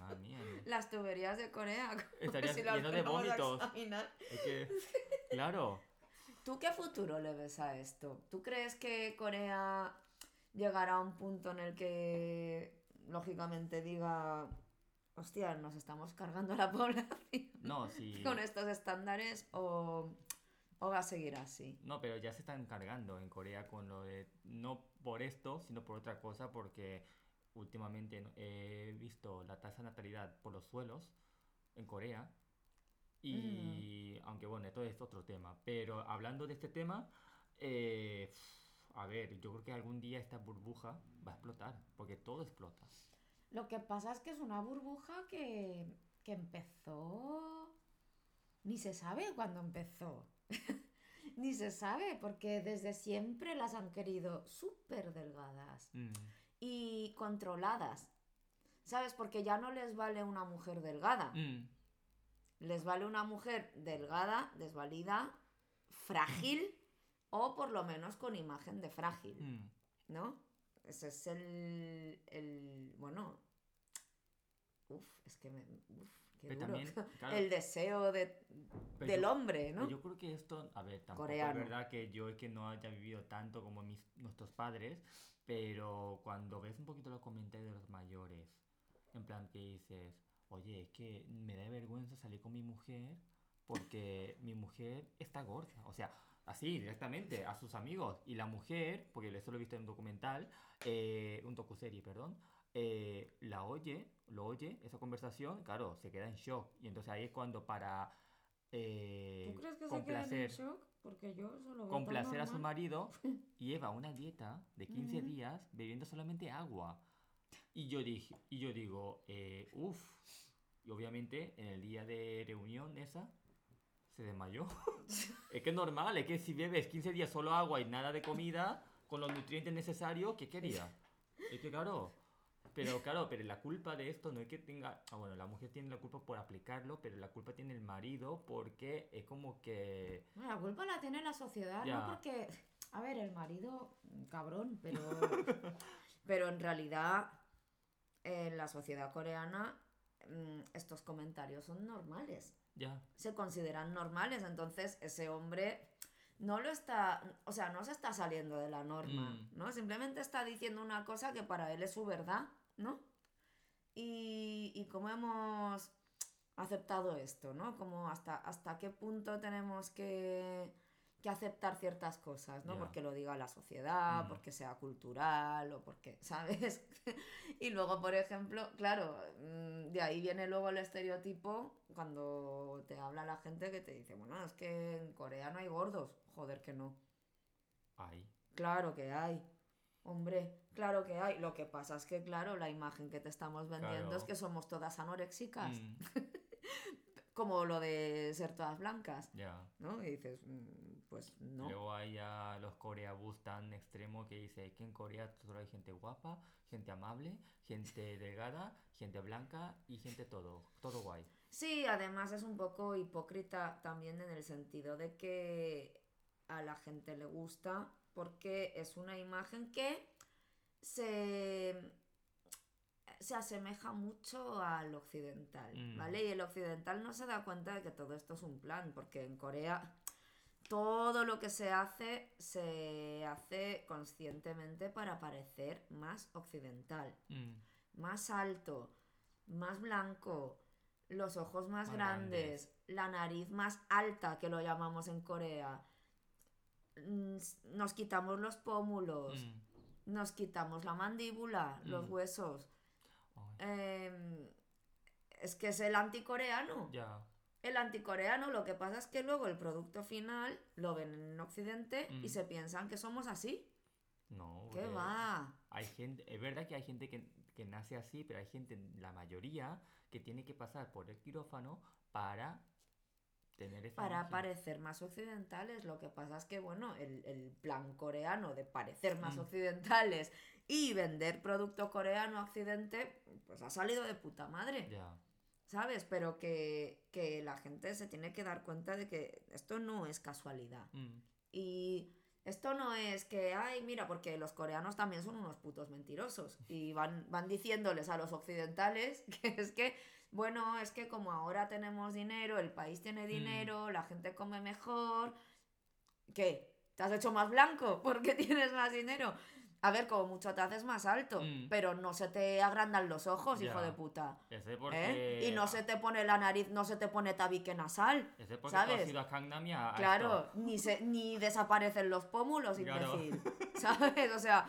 Madre mía, las tuberías de Corea, [laughs] como Estaría si lleno de vómitos. examinar. es que... [laughs] Claro. ¿Tú qué futuro le ves a esto? ¿Tú crees que Corea llegará a un punto en el que, lógicamente, diga, hostia, nos estamos cargando a la [laughs] población No, sí. con estos estándares o, o va a seguir así? No, pero ya se están cargando en Corea con lo de... No por esto, sino por otra cosa, porque últimamente he visto la tasa de natalidad por los suelos en Corea. Y aunque bueno, esto es otro tema. Pero hablando de este tema, eh, a ver, yo creo que algún día esta burbuja va a explotar, porque todo explota. Lo que pasa es que es una burbuja que, que empezó... Ni se sabe cuándo empezó. [laughs] Ni se sabe, porque desde siempre las han querido súper delgadas Mm, y controladas. ¿Sabes? Porque ya no les vale una mujer delgada. mm, Les vale una mujer delgada, desvalida, frágil o por lo menos con imagen de frágil. mm. ¿no? Ese es el, el bueno, uf, es que me, uf, qué duro. también, [laughs] claro, El deseo de, pero del hombre, ¿no? Yo creo que esto, a ver, tampoco Coreano. es verdad que yo es que no haya vivido tanto como mis, nuestros padres, pero cuando ves un poquito los comentarios de los mayores, en plan que dices, oye, es que me da vergüenza salir con mi mujer porque mi mujer está gorda, o sea, así directamente a sus amigos y la mujer, porque eso lo he visto en un documental, eh, un docuserie, perdón, eh, la oye, lo oye, esa conversación, claro, se queda en shock y entonces ahí es cuando para eh, ¿Tú crees que se en shock? Porque yo eso lo veo tan complacer a su marido [laughs] lleva una dieta de 15 Ujú. días bebiendo solamente agua. Y yo dije, y yo digo, eh, uff. Y obviamente en el día de reunión esa se desmayó. [laughs] es que es normal, es que si bebes 15 días solo agua y nada de comida, con los nutrientes necesarios, ¿qué quería? Es que claro. Pero claro, pero la culpa de esto no es que tenga... Ah, bueno, la mujer tiene la culpa por aplicarlo, pero la culpa tiene el marido porque es como que... Bueno, la culpa la tiene la sociedad, Ya. ¿no? Porque, a ver, el marido, cabrón, pero, [laughs] pero en realidad en la sociedad coreana mm, estos comentarios son normales. Ya. se consideran normales. Entonces, ese hombre no lo está, o sea, no se está saliendo de la norma, Mm. ¿no? Simplemente está diciendo una cosa que para él es su verdad, ¿no? Y, y cómo hemos aceptado esto, ¿no? Como hasta, hasta qué punto tenemos que, que aceptar ciertas cosas, ¿no? Porque lo diga la sociedad, Mm. porque sea cultural o porque, [laughs] ¿sabes? y luego, por ejemplo, claro, mm, de ahí viene luego el estereotipo cuando te habla la gente que te dice, bueno, es que en Corea no hay gordos. Joder, que no. Hay. Claro que hay. Hombre, claro que hay. Lo que pasa es que, claro, la imagen que te estamos vendiendo Claro. es que somos todas anoréxicas. Mm, [laughs] Como lo de ser todas blancas, ya. ¿no? Y dices, mm, pues no. Luego hay a los coreabús tan extremos que dice que en Corea solo hay gente guapa, gente amable, gente [laughs] delgada, gente blanca y gente todo, todo guay. Sí, además es un poco hipócrita también en el sentido de que a la gente le gusta porque es una imagen que se, se asemeja mucho al occidental, Mm. ¿vale? Y el occidental no se da cuenta de que todo esto es un plan, porque en Corea todo lo que se hace se hace conscientemente para parecer más occidental Mm, más alto, más blanco, los ojos más, Más grandes, la nariz más alta, que lo llamamos en Corea. Mm, Nos quitamos los pómulos, mm, nos quitamos la mandíbula, los Mm. huesos. ay, Em, es que es el anticoreano. ya. El anticoreano, lo que pasa es que luego el producto final lo ven en Occidente y Mm. se piensan que somos así. No. ¿Qué va? Hay gente, es verdad que hay gente que, que nace así, pero hay gente, la mayoría, que tiene que pasar por el quirófano para tener para parecer más occidentales. Lo que pasa es que, bueno, el, el plan coreano de parecer más Mm. occidentales y vender producto coreano a Occidente, pues ha salido de puta madre. ¿sabes? Pero que, que la gente se tiene que dar cuenta de que esto no es casualidad. Mm, Y esto no es que, ay, mira, porque los coreanos también son unos putos mentirosos. Y van, van diciéndoles a los occidentales [laughs] que es que, bueno, es que como ahora tenemos dinero, el país tiene dinero, la gente come mejor. ¿Qué? ¿Te has hecho más blanco [laughs] porque tienes más dinero? A ver, como mucho te haces más alto, Mm. pero no se te agrandan los ojos, hijo de puta. Ese ¿eh? porque... Y no se te pone la nariz, no se te pone tabique nasal. Ese porque tú has ¿sabes? ido a Gangnam y a- Claro, esto. ni, se, ni desaparecen los pómulos, Claro. imbécil. [laughs] ¿Sabes? O sea,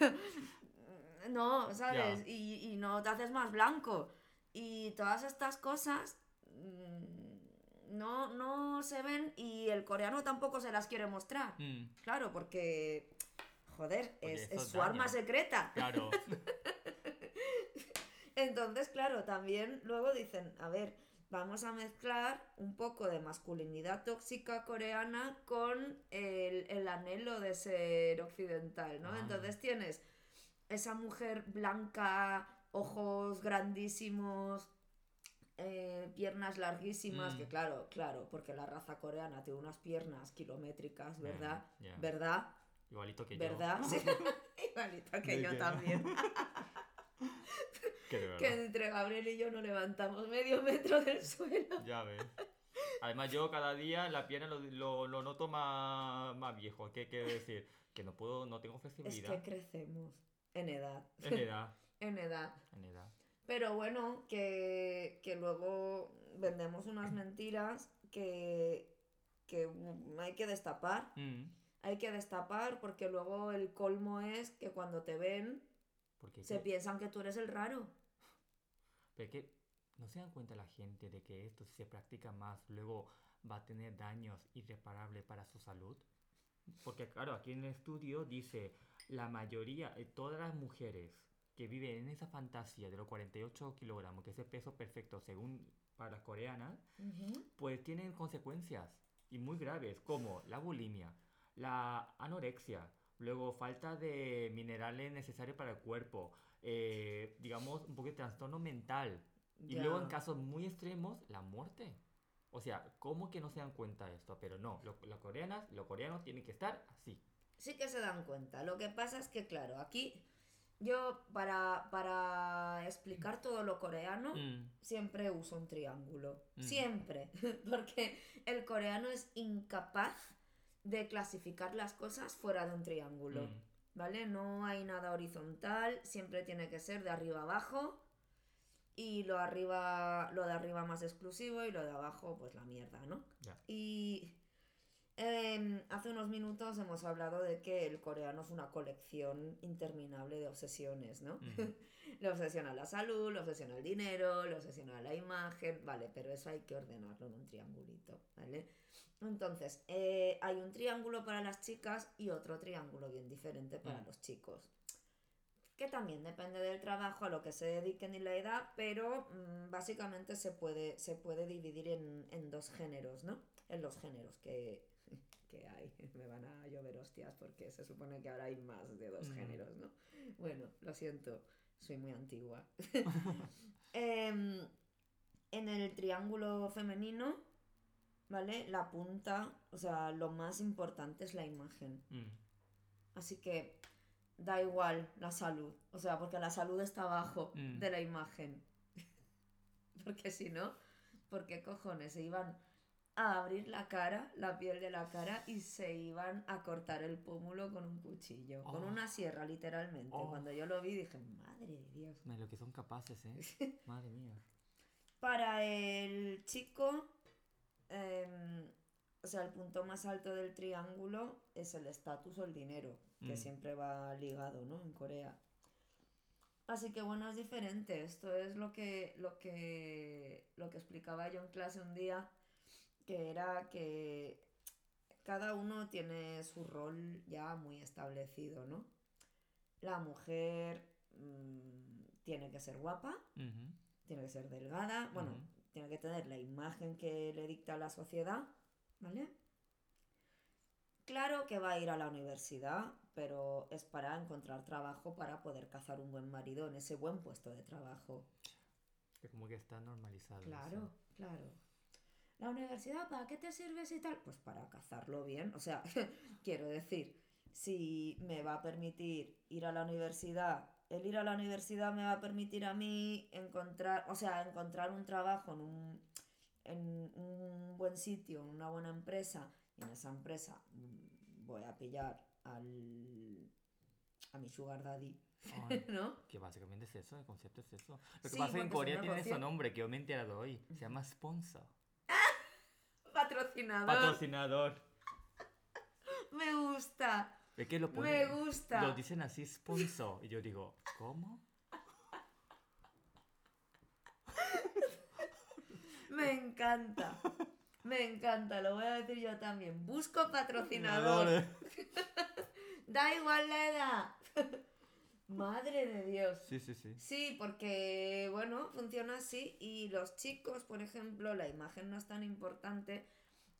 [laughs] no, ¿sabes? Y, y no te haces más blanco. Y todas estas cosas mm, no, no se ven y el coreano tampoco se las quiere mostrar. Mm, Claro, porque, joder, es, su arma secreta. claro. [laughs] Entonces, claro, también luego dicen, a ver, vamos a mezclar un poco de masculinidad tóxica coreana con el, el anhelo de ser occidental, ¿no? Ah. Entonces tienes esa mujer blanca, ojos grandísimos, eh, piernas larguísimas, Mm. que claro, claro, porque la raza coreana tiene unas piernas kilométricas, ¿verdad? ¿Verdad? Igualito que ¿Verdad? yo. [laughs] Sí. [laughs] Igualito que De yo que- también. [laughs] Que de verdad. que entre Gabriel y yo no levantamos medio metro del suelo. Ya ves. Además, yo cada día la pierna lo, lo, lo noto más, más viejo. ¿Qué quiero decir? Que no puedo, no tengo Es flexibilidad. que crecemos en edad. En edad. En edad. En edad. Pero bueno, que, que luego vendemos unas mentiras que, que hay que destapar. Mm, Hay que destapar porque luego el colmo es que cuando te ven Porque se que- piensan que tú eres el raro. [laughs] pero que no se dan cuenta la gente de que esto si se practica más luego va a tener daños irreparables para su salud. Porque claro, aquí en el estudio dice la mayoría, eh, todas las mujeres que viven en esa fantasía de los 48 kilogramos, que es el peso perfecto según para las coreanas, pues tienen consecuencias y muy graves como la bulimia, la anorexia, luego falta de minerales necesarios para el cuerpo, eh, digamos un poco de trastorno mental y luego en casos muy extremos la muerte. O sea, ¿cómo que no se dan cuenta de esto? Pero no, lo- las coreanas, los coreanos tienen que estar así. Sí que se dan cuenta. Lo que pasa es que, claro, aquí yo para, para explicar todo lo coreano Mm, siempre uso un triángulo. Mm. Siempre. [laughs] Porque el coreano es incapaz de clasificar las cosas fuera de un triángulo. mm, ¿Vale? No hay nada horizontal, siempre tiene que ser de arriba abajo. Y lo, arriba, lo de arriba más exclusivo y lo de abajo, pues la mierda, ¿no? Y, Em, hace unos minutos hemos hablado de que el coreano es una colección interminable de obsesiones, ¿no? [laughs] le obsesiona la salud, le obsesiona el dinero, le obsesiona la imagen, vale, pero eso hay que ordenarlo en un triangulito, ¿vale? Entonces, eh, hay un triángulo para las chicas y otro triángulo bien diferente para Mm. los chicos. Que también depende del trabajo, a lo que se dediquen y la edad, pero mm, básicamente se puede, se puede dividir en, en dos géneros, ¿no? En los géneros que, que hay. [laughs] Me van a llover hostias porque se supone que ahora hay más de dos géneros, ¿no? Bueno, lo siento, soy muy antigua. [laughs] [laughs] Em, en el triángulo femenino, ¿vale? La punta, o sea, lo más importante es la imagen. Mm. Así que da igual la salud, o sea, porque la salud está abajo Mm. de la imagen. porque si no, ¿por qué cojones se iban a abrir la cara, la piel de la cara y se iban a cortar el pómulo con un cuchillo, con Oh. una sierra literalmente? Oh. Cuando yo lo vi dije, madre de Dios. De lo que son capaces, ¿eh? [laughs] Madre mía. Para el chico, em, o sea, el punto más alto del triángulo es el estatus o el dinero, que Mm. siempre va ligado, ¿no? En Corea. Así que bueno, es diferente. Esto es lo que, lo que, lo que explicaba yo en clase un día, que era que cada uno tiene su rol ya muy establecido, ¿no? La mujer mm, tiene que ser guapa, tiene que ser delgada, bueno, tiene que tener la imagen que le dicta la sociedad, ¿vale? Claro que va a ir a la universidad, pero es para encontrar trabajo para poder cazar un buen marido en ese buen puesto de trabajo. Que como que está normalizado. eso. Claro, claro. ¿La universidad para qué te sirves y tal? Pues para cazarlo bien. O sea, [laughs] quiero decir, si me va a permitir ir a la universidad, el ir a la universidad me va a permitir a mí encontrar, o sea, encontrar un trabajo en un, en un buen sitio, en una buena empresa, y en esa empresa mm, voy a pillar al, a mi sugar daddy, Ay, [laughs] ¿no? que básicamente es eso, el concepto es eso. Lo que Sí, pasa es que en Corea tiene ese nombre que yo me he enterado hoy. Se llama sponsor. Patrocinador. Patrocinador. Me gusta. Es que lo Me gusta. Lo dicen así, sponsor. Y yo digo, ¿cómo? Me encanta. Me encanta, lo voy a decir yo también. Busco patrocinador. [laughs] Da igual la edad. Madre de Dios. Sí, sí, sí. Sí, porque, bueno, funciona así y los chicos, por ejemplo, la imagen no es tan importante.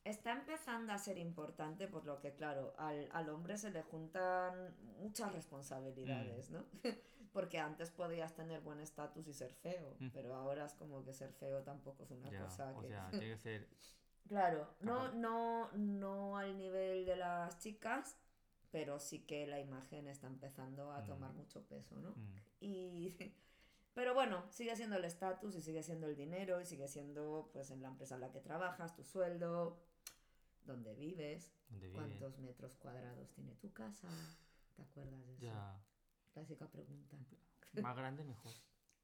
Está empezando a ser importante, por lo que, claro, al, al hombre se le juntan muchas responsabilidades, ¿no? [laughs] Porque antes podías tener buen estatus y ser feo, Mm. pero ahora es como que ser feo tampoco es una Ya, cosa o que... sea, [laughs] tiene que ser. Claro, no, no, no al nivel de las chicas, pero sí que la imagen está empezando a tomar Mm. mucho peso, ¿no? mm, Y, [laughs] pero bueno, sigue siendo el estatus y sigue siendo el dinero y sigue siendo pues en la empresa en la que trabajas, tu sueldo, dónde vives, vive. cuántos metros cuadrados tiene tu casa. ¿Te acuerdas de eso? Ya. Clásica pregunta. Más grande, mejor.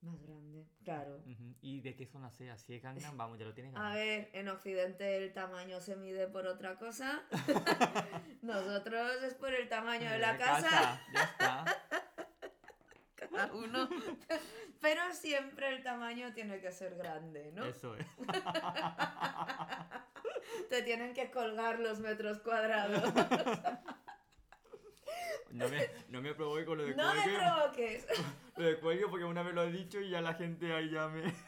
Más grande. Claro. Ujú. ¿Y de qué zona sea? Si es Gangnam, [laughs] vamos, ya lo tienes A ganado. ver, en Occidente el tamaño se mide por otra cosa. [laughs] Nosotros es por el tamaño de la casa, Ya está. [laughs] cada uno. Pero siempre el tamaño tiene que ser grande, ¿no? Eso es. Te tienen que colgar los metros cuadrados. No me, no me provoque con lo de No me cuelgue. provoques. [laughs] Lo de cuelgue porque una vez lo he dicho y ya la gente ahí ya me... [laughs]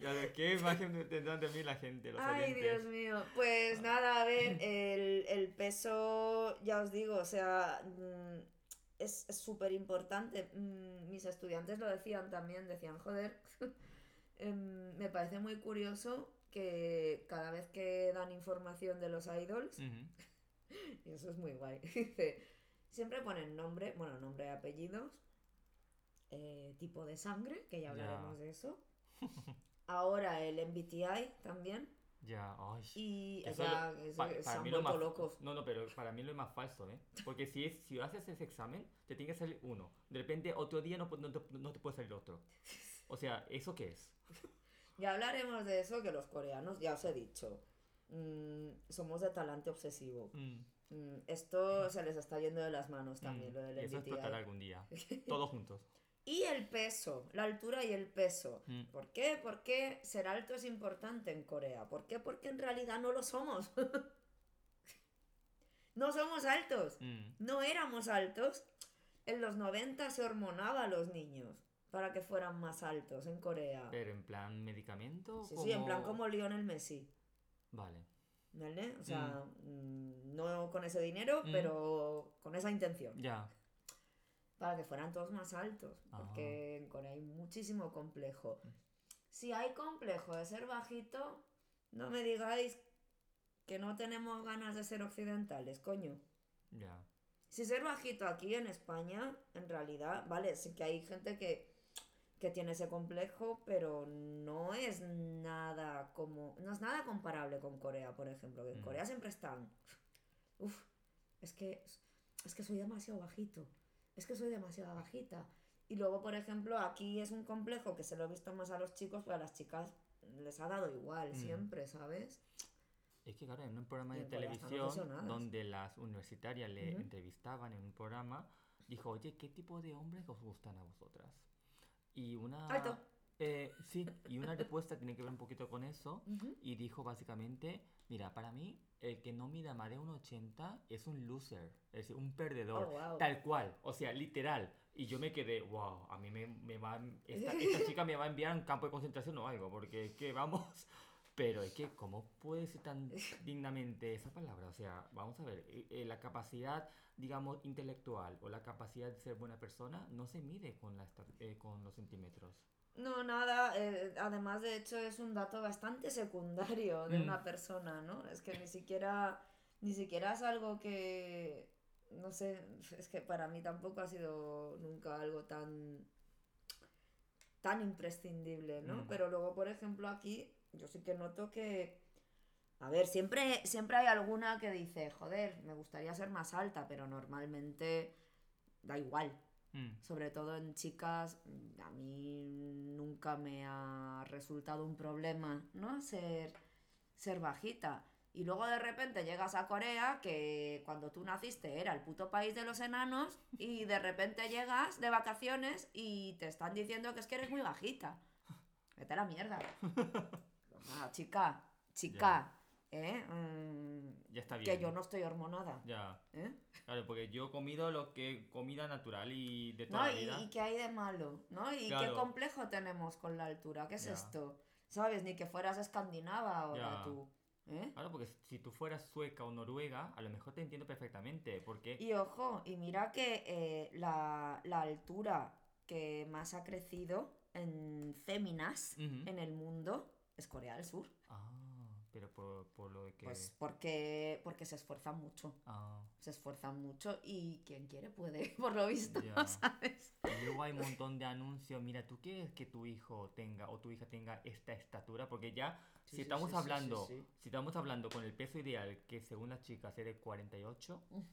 Ya de qué imagen tendrán de mí la gente, los Ay? Dios mío. Pues nada, a ver, [laughs] el, el peso, ya os digo, o sea, mm, es súper importante. Mm, Mis estudiantes lo decían también, decían, joder, em, me parece muy curioso que cada vez que dan información de los idols. [laughs] y eso es muy guay, [laughs] dice, siempre ponen nombre, bueno, nombre y apellidos, eh, tipo de sangre, que ya Ya. hablaremos de eso. [laughs] Ahora el MBTI también. Ya, ay. Y Eso ya, lo- eso- pa- se para han mí lo más, locos. No, no, pero para mí lo es más falso, ¿eh? Porque si, es, si haces ese examen, te tiene que salir uno. De repente, otro día no, no, no te puede salir otro. O sea, ¿eso qué es? Ya hablaremos de eso, que los coreanos, ya os he dicho, mm, somos de talante obsesivo. Mm, Mm, esto se les está yendo de las manos también, mm. lo del Eso explotará algún día. [laughs] Todos juntos. Y el peso, la altura y el peso. Mm. ¿Por qué? Porque ser alto es importante en Corea. ¿Por qué? Porque en realidad no lo somos. [laughs] no somos altos. Mm, No éramos altos. En los 90 se hormonaba a los niños para que fueran más altos en Corea. Pero en plan medicamento. Sí, sí, en plan como- como Lionel Messi. Vale. ¿Vale? O sea, mm, no con ese dinero, Mm. pero con esa intención. Ya. Para que fueran todos más altos. Ah. Porque en Corea hay muchísimo complejo. Si hay complejo de ser bajito, no me digáis que no tenemos ganas de ser occidentales, coño. Ya. Si ser bajito aquí en España, en realidad, vale, sí que hay gente que, que tiene ese complejo, pero no es nada como. No es nada comparable con Corea, por ejemplo. Que en Mm. Corea siempre están. Uf, es que. Es que soy demasiado bajito. Es que soy demasiado bajita. Y luego, por ejemplo, aquí es un complejo que se lo he visto más a los chicos, pero a las chicas les ha dado igual Mm. siempre, ¿sabes? Es que claro, en un programa de televisión donde las universitarias le entrevistaban en un programa, dijo, oye, ¿qué tipo de hombres os gustan a vosotras? Y una... Alto. Eh, sí, y una respuesta tiene que ver un poquito con eso. Y dijo básicamente, mira, para mí, el que no mida más de un 80 es un loser, es decir, un perdedor. Oh, wow. Tal cual, o sea, literal. Y yo me quedé, wow, a mí me, me va, esta, esta [laughs] chica me va a enviar a un campo de concentración o algo, porque es que vamos... Pero es que, ¿cómo puede ser tan dignamente esa palabra? O sea, vamos a ver, eh, eh, la capacidad, digamos, intelectual o la capacidad de ser buena persona no se mide con, la, eh, con los centímetros. No, nada, eh, además de hecho es un dato bastante secundario de Mm. una persona, ¿no? Es que ni siquiera, ni siquiera es algo que, no sé, es que para mí tampoco ha sido nunca algo tan, tan imprescindible, ¿no? Mm. Pero luego, por ejemplo, aquí yo sí que noto que, a ver, siempre, siempre hay alguna que dice, joder, me gustaría ser más alta, pero normalmente da igual. Mm, Sobre todo en chicas, a mí nunca me ha resultado un problema, ¿no? Ser, ser bajita. Y luego de repente llegas a Corea, que cuando tú naciste era el puto país de los enanos, [laughs] y de repente llegas de vacaciones y te están diciendo que es que eres muy bajita. [laughs] Vete a la mierda. [laughs] Ah, chica, chica, ¿eh? Mm, ya está bien. que yo no estoy hormonada, Ya, ¿eh? claro, porque yo he comido lo que comida natural y de toda ¿No? la ¿Y, vida. y qué hay de malo? ¿No? ¿Y qué complejo tenemos con la altura? ¿Qué es Ya. esto? ¿Sabes? Ni que fueras escandinava ahora Ya. tú. ¿eh? Claro, porque si tú fueras sueca o noruega, a lo mejor te entiendo perfectamente, porque... Y ojo, y mira que eh, la, la altura que más ha crecido en féminas en el mundo es Corea del Sur. Ah, pero por, por lo de que... Pues porque, porque se esfuerzan mucho. Ah, Se esfuerzan mucho y quien quiere puede, [laughs] por lo visto, Ya. ¿sabes? y luego hay un montón de anuncios, mira, ¿tú quieres que tu hijo tenga o tu hija tenga esta estatura? Porque ya, Sí, si sí, estamos sí, hablando, si estamos hablando con el peso ideal, que según las chicas es de 48, Uf.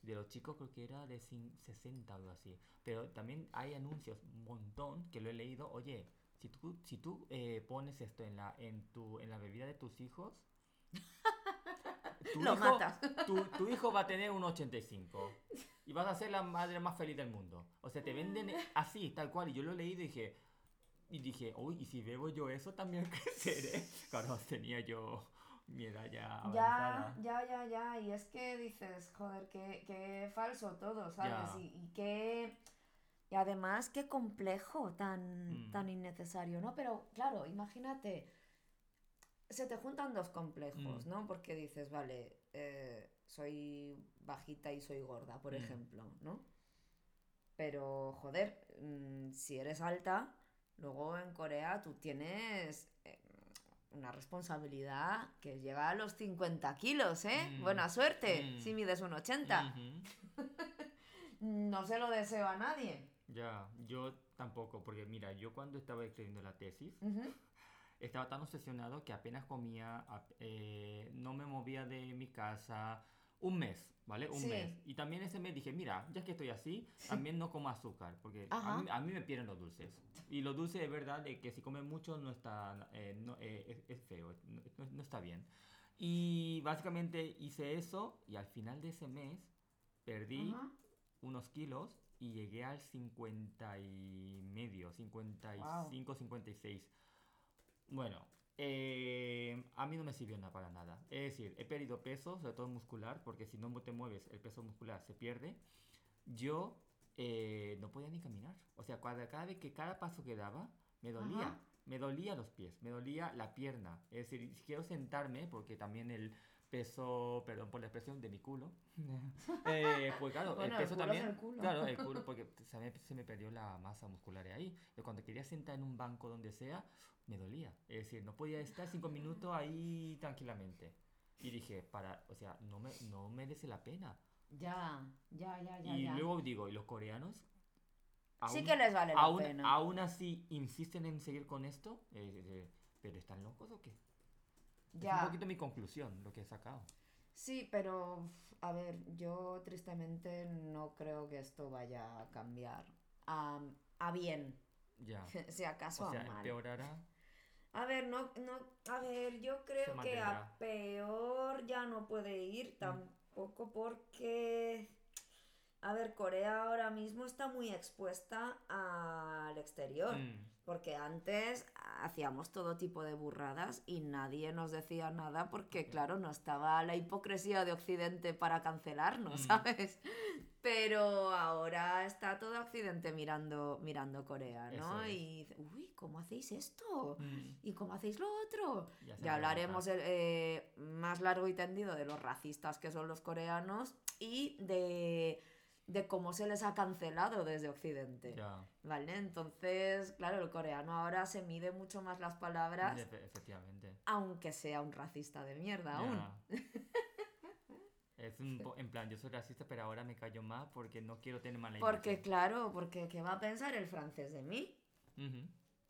de los chicos creo que era de cin- 60 o algo así. Pero también hay anuncios, un montón, que lo he leído, oye, si tú, si tú eh, pones esto en la, en, tu, en la bebida de tus hijos, [laughs] tu Lo hijo- matas. Tu, tu hijo va a tener un 85 y vas a ser la madre más feliz del mundo. O sea, te venden así, tal cual. Y yo lo he leído y dije, y dije, uy, y si bebo yo eso también [laughs] creceré. Claro, tenía yo mi edad ya Ya, avanzada. ya, ya, ya. Y es que dices, joder, qué, qué falso todo, ¿sabes? Ya. Y, y qué. Y además, qué complejo tan, Mm. tan innecesario, ¿no? Pero claro, imagínate. Se te juntan dos complejos, Mm. ¿no? Porque dices, vale, eh, soy bajita y soy gorda, por Mm. ejemplo, ¿no? Pero, joder, mm, si eres alta, luego en Corea tú tienes eh, una responsabilidad que llega a los 50 kilos, ¿eh? Mm. Buena suerte, Mm. si mides un 80. Ujú. [laughs] No se lo deseo a nadie. Ya, yo tampoco, porque mira, yo cuando estaba escribiendo la tesis, Ujú. [laughs] estaba tan obsesionado que apenas comía, eh, no me movía de mi casa un mes, ¿vale? Un Sí. mes. Y también ese mes dije, mira, ya que estoy así, también no como azúcar, porque a mí, a mí me pierden los dulces. Y los dulces de verdad, de que si comes mucho no está, eh, no, eh, es, es feo, no, no- no está bien. Y básicamente hice eso y al final de ese mes perdí Ajá. unos kilos y llegué al 50 y medio, 55, 56. Bueno, eh, a mí no me sirvió nada para nada. Es decir, he perdido peso, sobre todo muscular, porque si no te mueves, el peso muscular se pierde. Yo eh, no podía ni caminar. O sea, cada, cada vez que cada paso que daba, me dolía. Ajá. Me dolía los pies, me dolía la pierna. Es decir, si quiero sentarme, porque también el peso, perdón por la expresión, de mi culo. [laughs] eh, pues claro, Bueno, el el peso culo es también. el culo. Claro, el culo, porque se me, se me perdió la masa muscular ahí. Cuando quería sentar en un banco donde sea, me dolía. Es decir, no podía estar cinco minutos ahí tranquilamente. Y dije, para, o sea, no, me, no merece la pena. Ya, ya, ya, ya. y ya. luego digo, ¿y los coreanos? sí Aún- que les vale la aún, pena. aún así insisten en seguir con esto. Eh, eh, ¿Pero están locos o qué? Es un ya. poquito mi conclusión, lo que he sacado. Sí, pero a ver, yo tristemente no creo que esto vaya a cambiar a, a bien, Ya. [laughs] si acaso O sea, a mal. empeorará. A ver, no, no, a ver, yo creo que a peor ya no puede ir tampoco porque, a ver, Corea ahora mismo está muy expuesta al exterior. Mm, Porque antes hacíamos todo tipo de burradas y nadie nos decía nada porque, claro, no estaba la hipocresía de Occidente para cancelarnos, Mm. ¿sabes? Pero ahora está todo Occidente mirando, mirando Corea, ¿no? Es. Y uy, ¿cómo hacéis esto? mm, ¿Y cómo hacéis lo otro? ya hablaremos el- eh, más largo y tendido de los racistas que son los coreanos y de, de cómo se les ha cancelado desde Occidente. Ya, ¿Vale? Entonces, claro, el coreano ahora se mide mucho más las palabras, efe- efectivamente. aunque sea un racista de mierda aún. Es un en plan, yo soy racista, pero ahora me callo más porque no quiero tener mala Porque, imagen. claro, porque ¿qué va a pensar el francés de mí?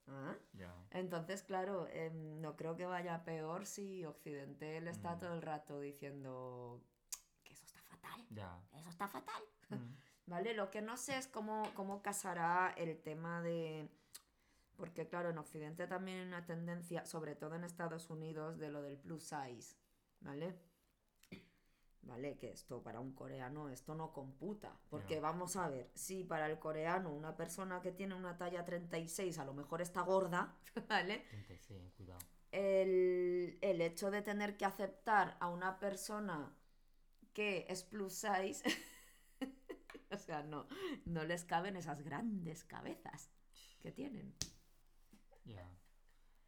¿Ah? Ya. Entonces, claro, em, no creo que vaya peor si Occidente le está Mm. todo el rato diciendo que eso está fatal, Ya. eso está fatal. ¿Vale? Lo que no sé es cómo, cómo casará el tema de... Porque claro, en Occidente también hay una tendencia, sobre todo en Estados Unidos, de lo del plus size, ¿vale? ¿Vale? Que esto para un coreano, esto no computa. Porque vamos a ver, si para el coreano una persona que tiene una talla 36 a lo mejor está gorda, [laughs] ¿vale? 36, cuidado. el, el hecho de tener que aceptar a una persona que es plus size, [laughs] [laughs] o sea, no, no les caben esas grandes cabezas que tienen. Ya.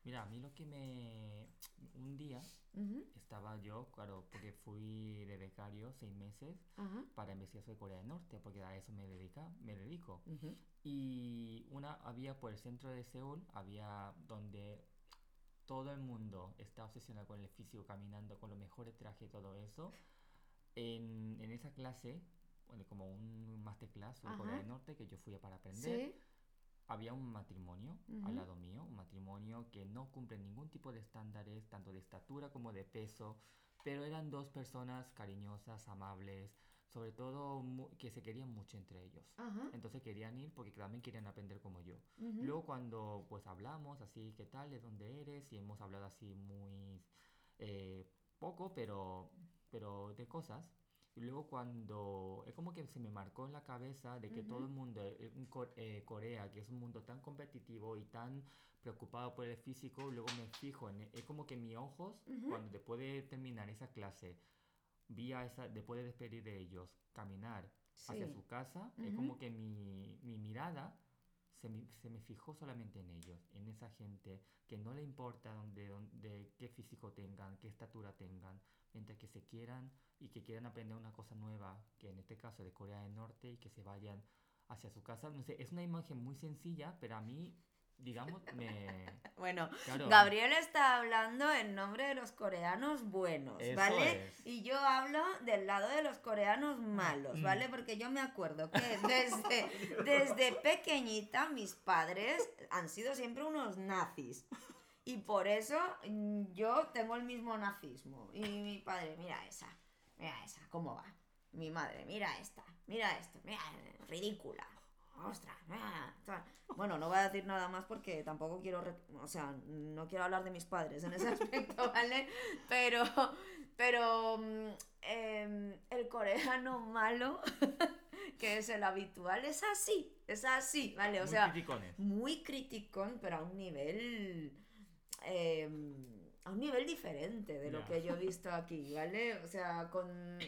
Mira, a mí lo que me... Un día estaba yo, claro, porque fui de becario seis meses para investigación de Corea del Norte, porque a eso me, dedica, me dedico. Y una había por el centro de Seúl, había donde todo el mundo está obsesionado con el físico, caminando con los mejores trajes y todo eso. En, en esa clase, como un masterclass sobre Corea del Norte que yo fui para aprender, Sí, había un matrimonio al lado mío, un matrimonio que no cumple ningún tipo de estándares, tanto de estatura como de peso, pero eran dos personas cariñosas, amables, sobre todo que se querían mucho entre ellos. ajá, Entonces querían ir porque también querían aprender como yo. Luego cuando pues hablamos así, ¿qué tal? ¿De dónde eres? Y hemos hablado así muy eh, poco, pero, pero de cosas. Y luego cuando es como que se me marcó en la cabeza de que todo el mundo, eh, en Co- eh, Corea, que es un mundo tan competitivo y tan preocupado por el físico, luego me fijo en, es como que mis ojos, cuando después de terminar esa clase, vi a esa, después de despedir de ellos, caminar hacia su casa, es como que mi, mi mirada se me, se me fijó solamente en ellos, en esa gente que no le importa dónde, dónde, qué físico tengan, qué estatura tengan, mientras que se quieran y que quieran aprender una cosa nueva, que en este caso de Corea del Norte, y que se vayan hacia su casa. No sé, es una imagen muy sencilla, pero a mí, digamos, [laughs] me... Bueno, Claro, Gabriel está hablando en nombre de los coreanos buenos, Eso ¿vale? es. Y yo hablo del lado de los coreanos malos, Mm. ¿vale? Porque yo me acuerdo que desde, [laughs] desde pequeñita mis padres han sido siempre unos nazis. Y por eso mm, yo tengo el mismo nazismo. Y mi padre, mira esa, mira esa, ¿cómo va? Mi madre, mira esta, mira esto, mira, ridícula. ostras, ah", tal. bueno, no voy a decir nada más porque tampoco quiero, o sea, no quiero hablar de mis padres en ese [laughs] aspecto, ¿vale? Pero, pero mm, em, el coreano malo, [laughs] que es el habitual, es así, es así, ¿vale? O Muy sea, muy criticón, pero a un nivel. Em, a un nivel diferente de lo que yo he visto aquí, ¿vale? O sea, con.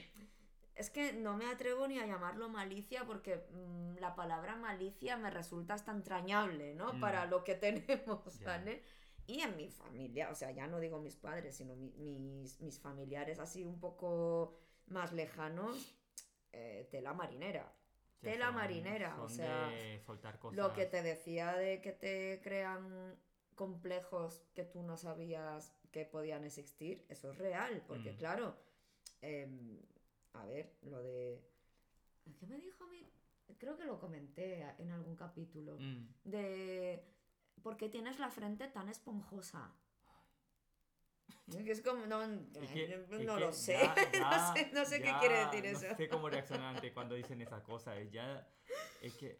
Es que no me atrevo ni a llamarlo malicia porque mm, la palabra malicia me resulta hasta entrañable, ¿no? Mm. Para lo que [laughs] tenemos. ¿vale? Y en mi familia, o sea, ya no digo mis padres, sino mi- mis, mis familiares así un poco más lejanos, eh, tela marinera. Tela marinera, o sea, de soltar cosas. Lo que te decía de que te crean complejos que tú no sabías que podían existir, eso es real, porque Mm. claro, em, a ver, lo de... ¿Qué me dijo mi...? Creo que lo comenté en algún capítulo. Mm, De... ¿Por qué tienes la frente tan esponjosa? Es como... No, es que- no es lo sé. [laughs] ya- no sé, no sé qué quiere decir eso. No sé cómo reaccionar ante cuando dicen esa cosa. Es ya. Es que.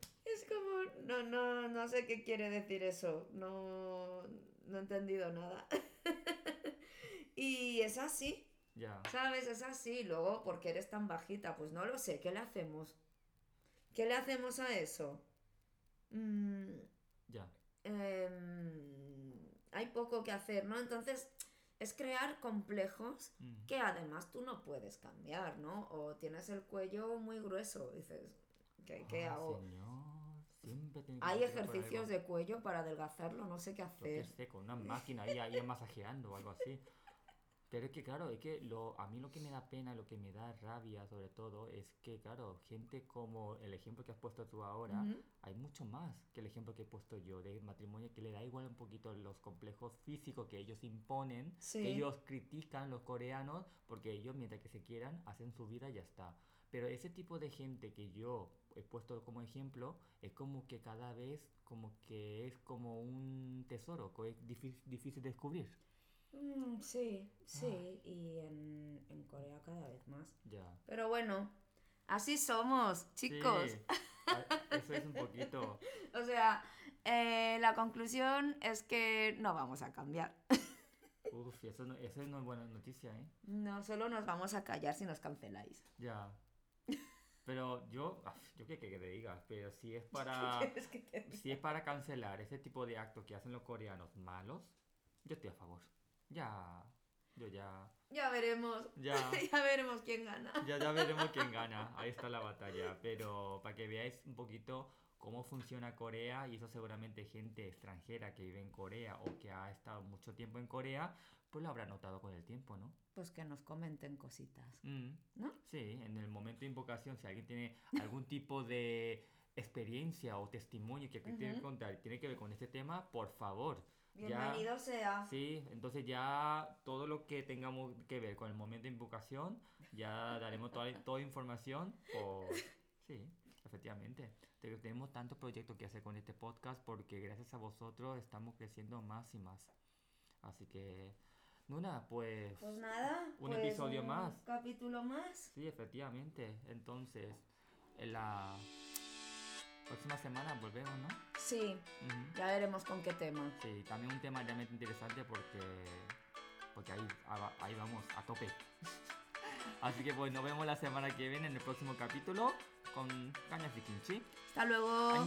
No, no, no sé qué quiere decir eso. No, no he entendido nada. [laughs] y es así, Ya. ¿sabes? Es así. Luego, ¿por qué eres tan bajita? Pues no lo sé. ¿Qué le hacemos? ¿Qué le hacemos a eso? Mm, Ya. em, hay poco que hacer, ¿no? Entonces, es crear complejos mm, que además tú no puedes cambiar, ¿no? O tienes el cuello muy grueso, dices, ¿qué, qué Ah, hago? señor, siempre Hay ejercicios de cuello para adelgazarlo, no sé qué Yo hacer. sé, con una máquina ahí, ahí masajeando o algo así. Pero es que, claro, es que lo, a mí lo que me da pena, lo que me da rabia sobre todo, es que, claro, gente como el ejemplo que has puesto tú ahora, hay mucho más que el ejemplo que he puesto yo de matrimonio, que le da igual un poquito los complejos físicos que ellos imponen, Sí. que ellos critican los coreanos, porque ellos, mientras que se quieran, hacen su vida y ya está. Pero ese tipo de gente que yo he puesto como ejemplo, es como que cada vez, como que es como un tesoro, que es difícil, difícil de descubrir. Mm, sí, sí, Ah. y en, en Corea cada vez más. Ya. Pero bueno, así somos, chicos. Sí, eso es un poquito. [laughs] O sea, eh, la conclusión es que no vamos a cambiar. Uf, eso no, eso no es buena noticia, ¿eh? No solo nos vamos a callar si nos canceláis. Ya. Pero yo, yo qué que te digas, pero si es [laughs] para, si es para cancelar ese tipo de actos que hacen los coreanos malos, yo estoy a favor. Ya, yo ya, Ya veremos. ya, [laughs] ya veremos quién gana. ya, ya veremos quién [laughs] gana. Ahí está la batalla. Pero para que veáis un poquito cómo funciona Corea, y eso seguramente gente extranjera que vive en Corea o que ha estado mucho tiempo en Corea, pues lo habrá notado con el tiempo, ¿no? Pues que nos comenten cositas. Mm, ¿No? Sí, en el momento de invocación, si alguien tiene algún [laughs] tipo de experiencia o testimonio que tiene que contar tiene que ver con este tema, por favor. ya- Bienvenido sea. Sí, entonces ya todo lo que tengamos que ver con el momento de invocación, ya daremos toda, [laughs] toda información por... Sí, efectivamente. Te- Tenemos tantos proyectos que hacer con este podcast porque gracias a vosotros estamos creciendo más y más. Así que, Nuna, pues... Pues nada. Un pues episodio un más. Capítulo más. Sí, efectivamente. Entonces, en la próxima semana volvemos, ¿no? Sí, ya veremos con qué tema. Sí, también un tema realmente interesante porque, porque ahí, ahí va- ahí vamos, a tope. [laughs] Así que pues nos vemos la semana que viene en el próximo capítulo con Cañas y Kimchi. Hasta luego.